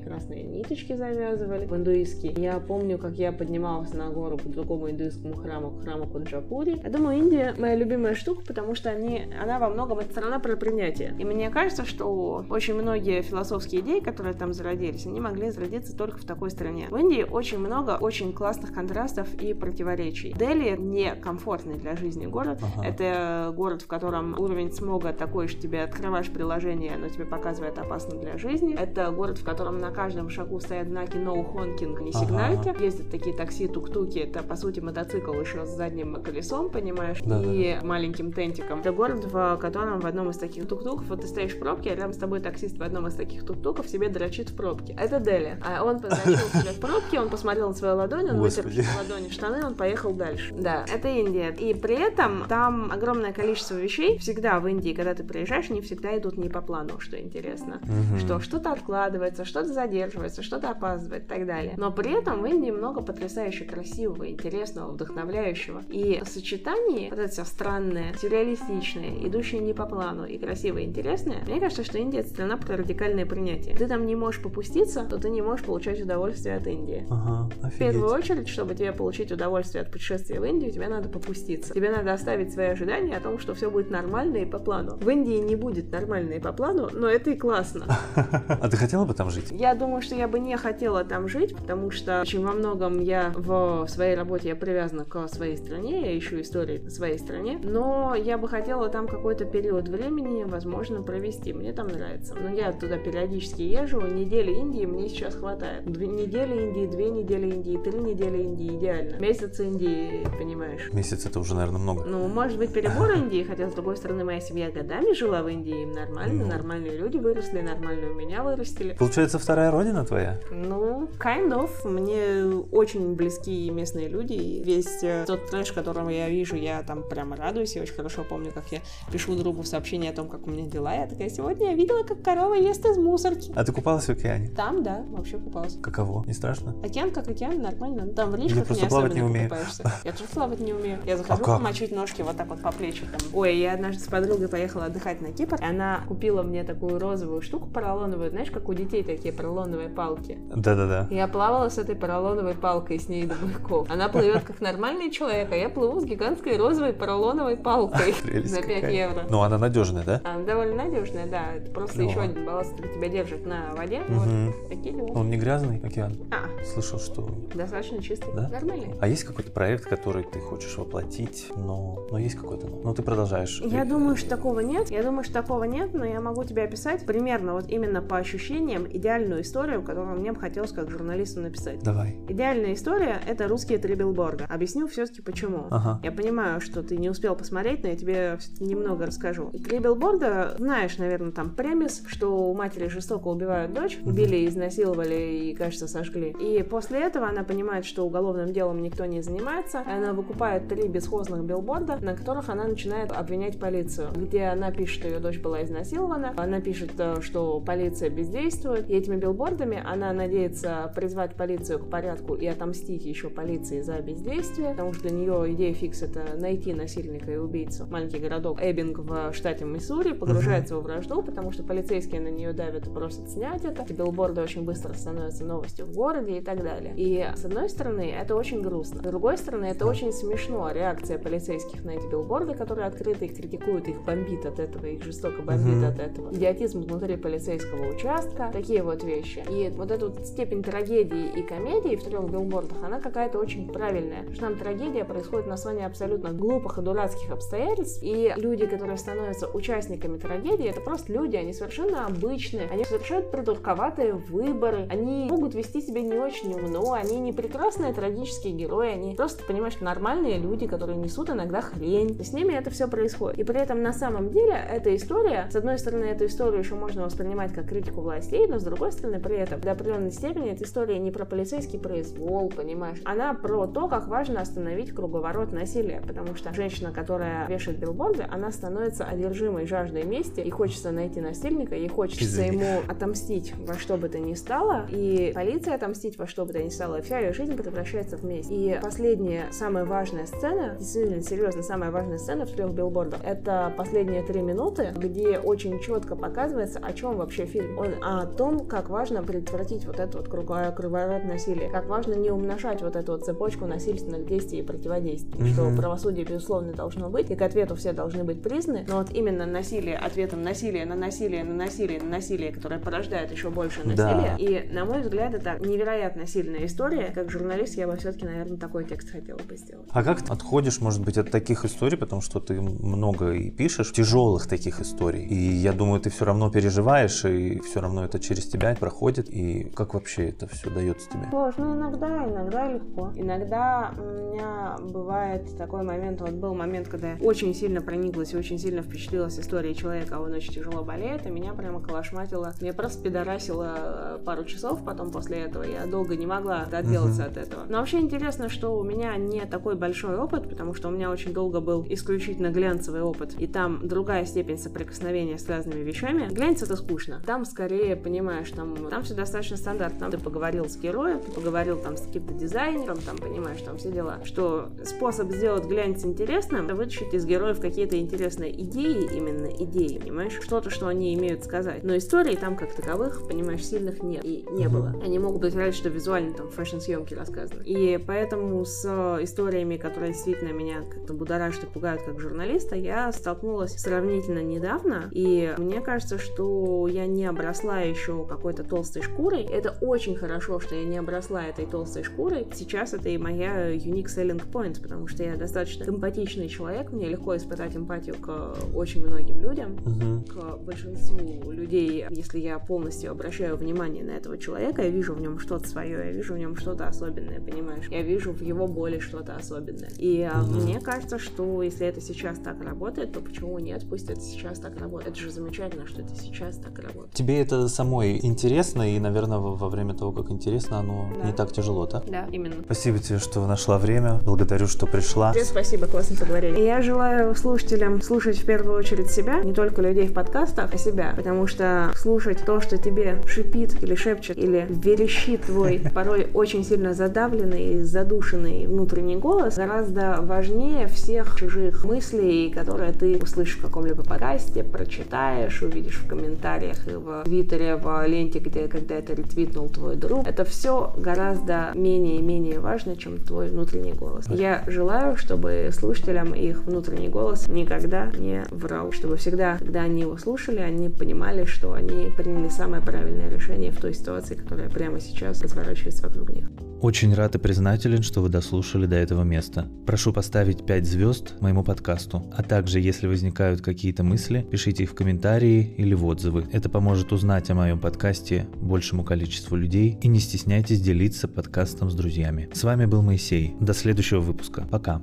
красные ниточки завязывали. В индуистский. Я Я помню, как я поднималась на гору к другому индуистскому храму, к храму Кунджапури. Я думаю, Индия моя любимая штука, потому что они, она во многом это страна про принятие. И мне кажется, что очень многие философские идеи, которые там зародились, они могли зародиться только в такой стране. В Индии очень много очень классных контрастов и противоречий. Дели не комфортный для жизни город. Ага. Это город, в котором уровень смога такой, что тебе открываешь приложение, оно тебе показывает опасно для жизни. Это город, в котором на каждом шагу стоят знаки no honking, не Ага. сигнальки. Ездят такие такси, тук-туки. Это, по сути, мотоцикл еще с задним колесом, понимаешь, Да, и маленьким тентиком. Это город, в котором в одном из таких тук-туков, вот ты стоишь в пробке, а рядом с тобой таксист в одном из таких тук-туков себе дрочит в пробке. Это Дели. А он подрочил <laughs> себе в пробке, он посмотрел на свою ладонь, он вытер ладони штаны, он поехал дальше. Да, это Индия. И при этом там огромное количество вещей. Всегда в Индии, когда ты приезжаешь, они всегда идут не по плану, что интересно. Что что-то откладывается, что-то задерживается, что-то опаздывает и так далее. Но при этом в Индии много потрясающе красивого, интересного, вдохновляющего. И в сочетании вот это все странное, сюрреалистичное, идущее не по плану и красивое и интересное, мне кажется, что Индия это страна про радикальное принятие. Ты там не можешь попуститься, то ты не можешь получать удовольствие от Индии. Ага, В первую офигеть. очередь, чтобы тебе получить удовольствие от путешествия в Индию, тебе надо попуститься. Тебе надо оставить свои ожидания о том, что все будет нормально и по плану. В Индии не будет нормально и по плану, но это и классно. <laughs> А ты хотела бы там жить? Я думаю, что я бы не хотела там жить, потому что очень во многом я в своей работе я привязана к своей стране, я ищу истории в своей стране, но я бы хотела там какой-то период времени, возможно, провести. Мне там нравится. Но я туда периодически езжу, недели Индии мне сейчас хватает. Две недели Индии, две недели Индии, три недели Индии идеально. Месяц Индии, понимаешь. Месяц это уже, наверное, много. Ну, может быть, перебор Индии, хотя, с другой стороны, моя семья годами жила в Индии, им нормально, Ну. нормальные люди выросли, нормально у меня вырастили. Получается, вторая родина твоя? Ну, kind of. Мне очень близки местные люди. Весь э, тот трэш, которого я вижу, я там прямо радуюсь. Я очень хорошо помню, как я пишу другу сообщение о том, как у меня дела. Я такая, сегодня я видела, как корова ест из мусорки. А ты купалась в океане? Там, да, вообще купалась. Каково? Не страшно? Океан как океан, нормально. Там в Я речках просто не плавать не умею. Я тоже плавать не умею. Я захожу А как? помочить ножки вот так вот по плечу. Там. Ой, я однажды с подругой поехала отдыхать на Кипр, и она купила мне такую розовую штуку поролоновую, знаешь, как у детей такие поролоновые палки. Да-да-да. Я плавала с этой поролоновой палкой с ней до буйков. Она плывет как нормальный человек, а я плыву с гигантской розовой поролоновой палкой <laughs> за 5 какая. евро. Ну, она надежная, да? Она довольно надежная, да. Это просто еще один балласт, который тебя держит на воде. Мгм. Вот. Такие. Он не грязный океан? А, Слышал, что... достаточно чистый. Да? Нормальный. А есть какой-то проект, который ты хочешь воплотить, но, но есть какой-то, но, ты продолжаешь. Я Э, думаю, что такого нет. Я думаю, что такого нет, но я могу тебе описать примерно вот именно по ощущениям идеальную историю, которую мне бы хотелось как журналисту написать. Давай. Идеальная история — это русские три билборда. Объясню все-таки почему. Ага. Я понимаю, что ты не успел посмотреть, но я тебе немного расскажу. И Три билборда, знаешь, наверное, там премис, что у матери жестоко убивают дочь, убили, изнасиловали и, кажется, сожгли. И после этого она понимает, что уголовным делом никто не занимается, и она выкупает три бесхозных билборда, на которых она начинает обвинять полицию, где она пишет, что ее дочь была изнасилована, она пишет, э, что полиция бездействует, и этими билбордами она надеется призвать полицию к порядку и отомстить еще полиции за бездействие, потому что для нее идея фикс это найти насильника и убийцу. Маленький городок Эббинг в штате Миссури погружается во вражду, потому что полицейские на нее давят и просят снять это. Билборды очень быстро становятся новостью в городе и так далее. И с одной стороны, это очень грустно. С другой стороны, это очень смешно. Реакция полицейских на эти билборды, которые открыто их критикуют, их бомбит от этого, их жестоко бомбит Мгм. от этого. Идиотизм внутри полицейского участка, такие вот вещи. И вот эта вот степень трагедии и комедии в трех билбордах, она какая-то очень правильная. Потому что там трагедия происходит на основании абсолютно глупых и дурацких обстоятельств. И люди, которые становятся участниками трагедии, это просто люди, они совершенно обычные, они совершают придурковатые выборы, они могут вести себя не очень умно, они не прекрасные трагические герои, они просто, понимаешь, нормальные люди, которые несут иногда хрень. И с ними это все происходит. И при этом на самом деле эта история, с одной стороны, эту историю еще можно воспринимать как критику властей, но с другой стороны, при этом до определенной степени эта история не про полицейский произвол, понимаешь? Она про то, как важно остановить круговорот насилия, потому что женщина, которая вешает билборды, она становится одержимой жаждой мести, и хочется найти насильника, ей хочется Извини. ему отомстить во что бы то ни стало, и полиция отомстить во что бы то ни стало, и вся ее жизнь превращается в месть. И последняя, самая важная сцена, действительно, серьезно, самая важная сцена в трех билбордах, это последние три минуты, где очень четко показывается, о чем вообще фильм. Он о том, как важно предотвратить вот это вот круговорот насилие, как важно не умножать вот эту вот цепочку насильственных действий и противодействий, mm-hmm. что правосудие, безусловно, должно быть, и к ответу все должны быть признаны, но вот именно насилие ответом насилие на насилие на насилие на насилие, которое порождает еще больше насилия, да. и, на мой взгляд, это невероятно сильная история. Как журналист я бы все-таки, наверное, такой текст хотела бы сделать. А как ты отходишь, может быть, от таких историй, потому что ты много и пишешь, тяжелых таких историй, и я думаю, ты все равно переживаешь, и все равно это через тебя проходит, и как вообще это все дается тебе? Сложно иногда, иногда легко. Иногда у меня бывает такой момент, вот был момент, когда я очень сильно прониклась и очень сильно впечатлилась историей человека, а он очень тяжело болеет, и меня прямо колошматило. Меня просто пидорасило пару часов потом после этого. Я долго не могла отделаться uh-huh. от этого. Но вообще интересно, что у меня не такой большой опыт, потому что у меня очень долго был исключительно глянцевый опыт, и там другая степень соприкосновения с разными вещами. Глянец это скучно. Там скорее, понимаешь, там, там все достаточно стандартно. Там ты поговорил с героем, ты поговорил там с каким-то дизайнером, там, понимаешь, там все дела. Что способ сделать глянец интересным, это вытащить из героев какие-то интересные идеи, именно идеи, понимаешь? Что-то, что они имеют сказать. Но истории там как таковых, понимаешь, сильных нет и не было. Они могут быть разве что визуально там фэшн-съемки рассказаны. И поэтому с историями, которые действительно меня как-то будоражат и пугают как журналиста, я столкнулась сравнительно недавно, и мне кажется, что я не обросла еще какой-то толстой шкурой. Это очень хорошо, что я не обросла этой толстой шкурой. Сейчас это и моя unique selling point, потому что я достаточно эмпатичный человек, мне легко испытать эмпатию к очень многим людям, uh-huh. к большинству людей, если я полностью обращаю внимание на этого человека, я вижу в нем что-то свое, я вижу в нем что-то особенное, понимаешь? Я вижу в его боли что-то особенное. И uh-huh. мне кажется, что если это сейчас так работает, то почему нет? Пусть это сейчас так работает. Это же замечательно, что это сейчас так работает. Тебе это самой интересно, и, наверное, во время того, как интересно, оно да. не так тяжело, да? Да, именно. Спасибо тебе, что нашла время. Благодарю, что пришла. Тебе спасибо, классно поговорили. И я желаю слушателям слушать в первую очередь себя, не только людей в подкастах, а себя. Потому что слушать то, что тебе шипит или шепчет, или верещит твой <laughs> порой очень сильно задавленный и задушенный внутренний голос, гораздо важнее всех чужих мыслей, которые ты услышишь в каком-либо подкасте, прочитаешь, увидишь в комментариях и в Твиттере, в ленте, где когда это ретвитнул твой друг. Это все гораздо менее и менее важно, чем твой внутренний голос. Я желаю, чтобы слушателям их внутренний голос никогда не врал, чтобы всегда, когда они его слушали, они понимали, что они приняли самое правильное решение в той ситуации, которая прямо сейчас разворачивается вокруг них. Очень рад и признателен, что вы дослушали до этого места. Прошу поставить 5 звезд моему подкасту. А также, если возникают какие-то мысли, пишите их в комментарии или в отзывы. Это поможет узнать о моем подкасте большему количеству людей. И не стесняйтесь делиться подкастом с друзьями. С вами был Моисей. До следующего выпуска. Пока.